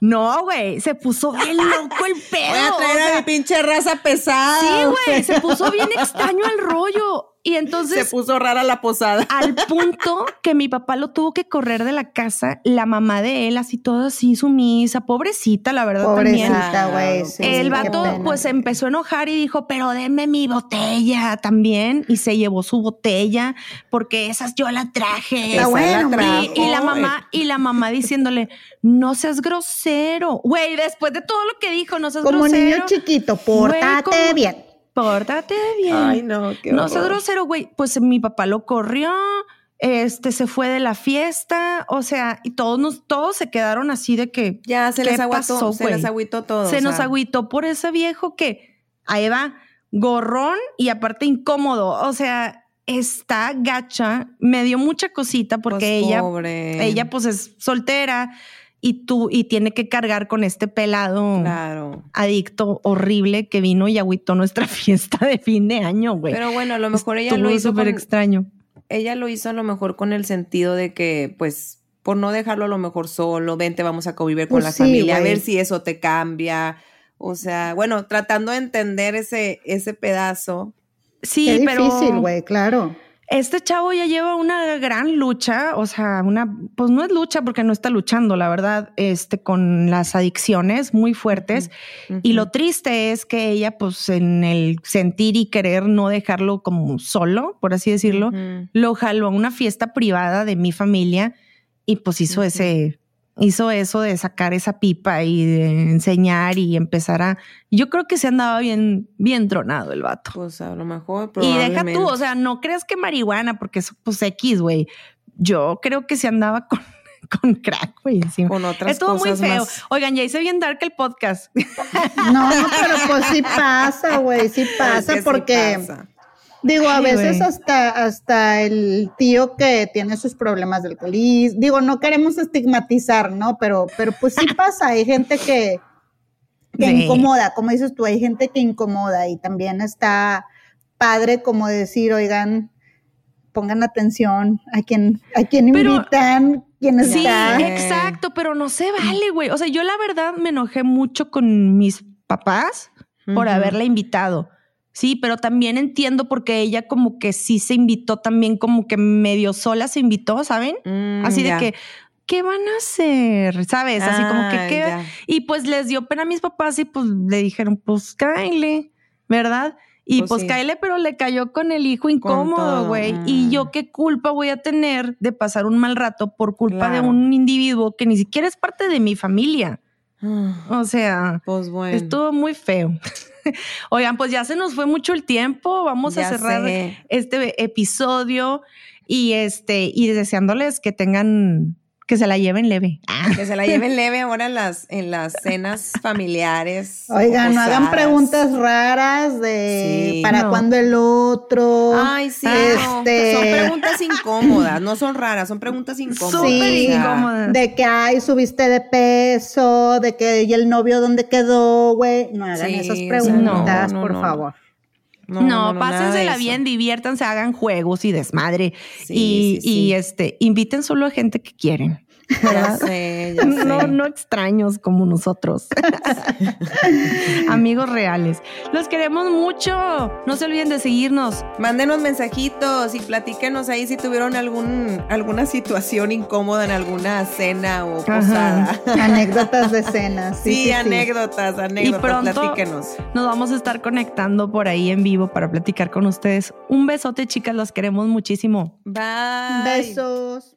No, güey, se puso bien loco el pedo. Voy a traer o sea, a mi pinche raza pesada. Sí, güey, se puso bien extraño el rollo. Y Se entonces, puso rara la posada. al punto que mi papá lo tuvo que correr de la casa, la mamá de él, así toda así sumisa, pobrecita, la verdad también. Pobrecita, güey. sí, El vato pena. pues se empezó a enojar y dijo, pero deme mi botella también. Y se llevó su botella porque esas yo la traje. Está Esa bueno, la trajo. Y, y la mamá, y la mamá diciéndole, no seas grosero. Güey, después de todo lo que dijo, no seas Como grosero. niño chiquito, pórtate como- bien. Pórtate bien. Ay, no, qué horror. grosero, güey. Pues mi papá lo corrió, este se fue de la fiesta, o sea, y todos nos, todos se quedaron así de que Ya se ¿Qué les agüitó, pasó, se les agüitó todo. se o nos agüitó por ese viejo que ahí va, gorrón y aparte incómodo. O sea, está gacha, me dio mucha cosita porque pues, ella, pobre. ella pues es soltera y tú, y tiene que cargar con este pelado Claro. adicto horrible que vino y agüitó nuestra fiesta de fin de año, güey. Pero bueno, a lo mejor ella Estuvo lo hizo súper extraño. ella lo hizo a lo mejor con el sentido de que, pues, por no dejarlo a lo mejor solo, vente, vamos a convivir con Pues la sí, familia, a ver si eso te cambia. O sea, bueno, tratando de entender ese, ese pedazo. Sí, Qué pero difícil, güey, claro. Este chavo ya lleva una gran lucha, o sea, una, pues no es lucha porque no está luchando, la verdad, este, con las adicciones muy fuertes. Y lo triste es que ella, pues en el sentir y querer no dejarlo como solo, por así decirlo, lo jaló a una fiesta privada de mi familia y pues hizo ese hizo eso de sacar esa pipa y de enseñar y empezar a. Yo creo que se andaba bien, bien tronado el vato. Pues a lo mejor. Y deja tú, o sea, no creas que marihuana, porque eso, pues X, güey. Yo creo que se andaba con, con crack, güey. Con otras Estuvo muy feo. Más. Oigan, ya hice bien dark el podcast. No, pero pues sí pasa, güey, sí pasa, porque. Sí pasa. Digo, a veces hasta, hasta el tío que tiene sus problemas del alcoholismo, digo, no queremos estigmatizar, ¿no? Pero, pero pues sí pasa, hay gente que, que incomoda, como dices tú, hay gente que incomoda y también está padre como decir, oigan, pongan atención a quien, a quien invitan, quién está. Sí, exacto, pero no se vale, güey. O sea, yo la verdad me enojé mucho con mis papás por haberla invitado. Sí, pero también entiendo porque ella como que sí se invitó también como que medio sola se invitó, ¿saben? Mm, Así de que, ¿qué van a hacer? ¿Sabes? Así como que, ¿qué? Y pues les dio pena a mis papás y pues le dijeron, pues cáele, ¿verdad? Y pues, pues pero le cayó con el hijo incómodo, güey. Y yo qué culpa voy a tener de pasar un mal rato por culpa de un individuo que ni siquiera es parte de mi familia. O sea, pues bueno. estuvo muy feo. Oigan, pues ya se nos fue mucho el tiempo. Vamos Ya a cerrar sé. este episodio y este y deseándoles que tengan que se la lleven leve. Que se la lleven leve ahora en las, en las cenas familiares. Oigan, no hagan preguntas raras de Sí. para No. cuándo el otro. Ay, sí, no. Este- son preguntas incómodas, no son raras, son preguntas incómodas. Súper Sí, O sea, incómodas. de que ay, subiste de peso, de que y el novio dónde quedó, güey. No hagan Sí, esas o sea, preguntas, no, no, por no. favor. No, No, pásensela bien, diviértanse, hagan juegos y desmadre. Sí, y, sí, sí. y, este, inviten solo a gente que quieren. Ya sé, ya sé. No, no extraños como nosotros. Amigos reales. Los queremos mucho. No se olviden de seguirnos. Mándenos mensajitos y platíquenos ahí si tuvieron algún, alguna situación incómoda en alguna cena o posada. Anécdotas de cenas. Sí, Sí, sí, sí. anécdotas, anécdotas, pronto- platíquenos. Nos vamos a estar conectando por ahí en vivo para platicar con ustedes. Un besote, chicas. Los queremos muchísimo. Bye. Besos.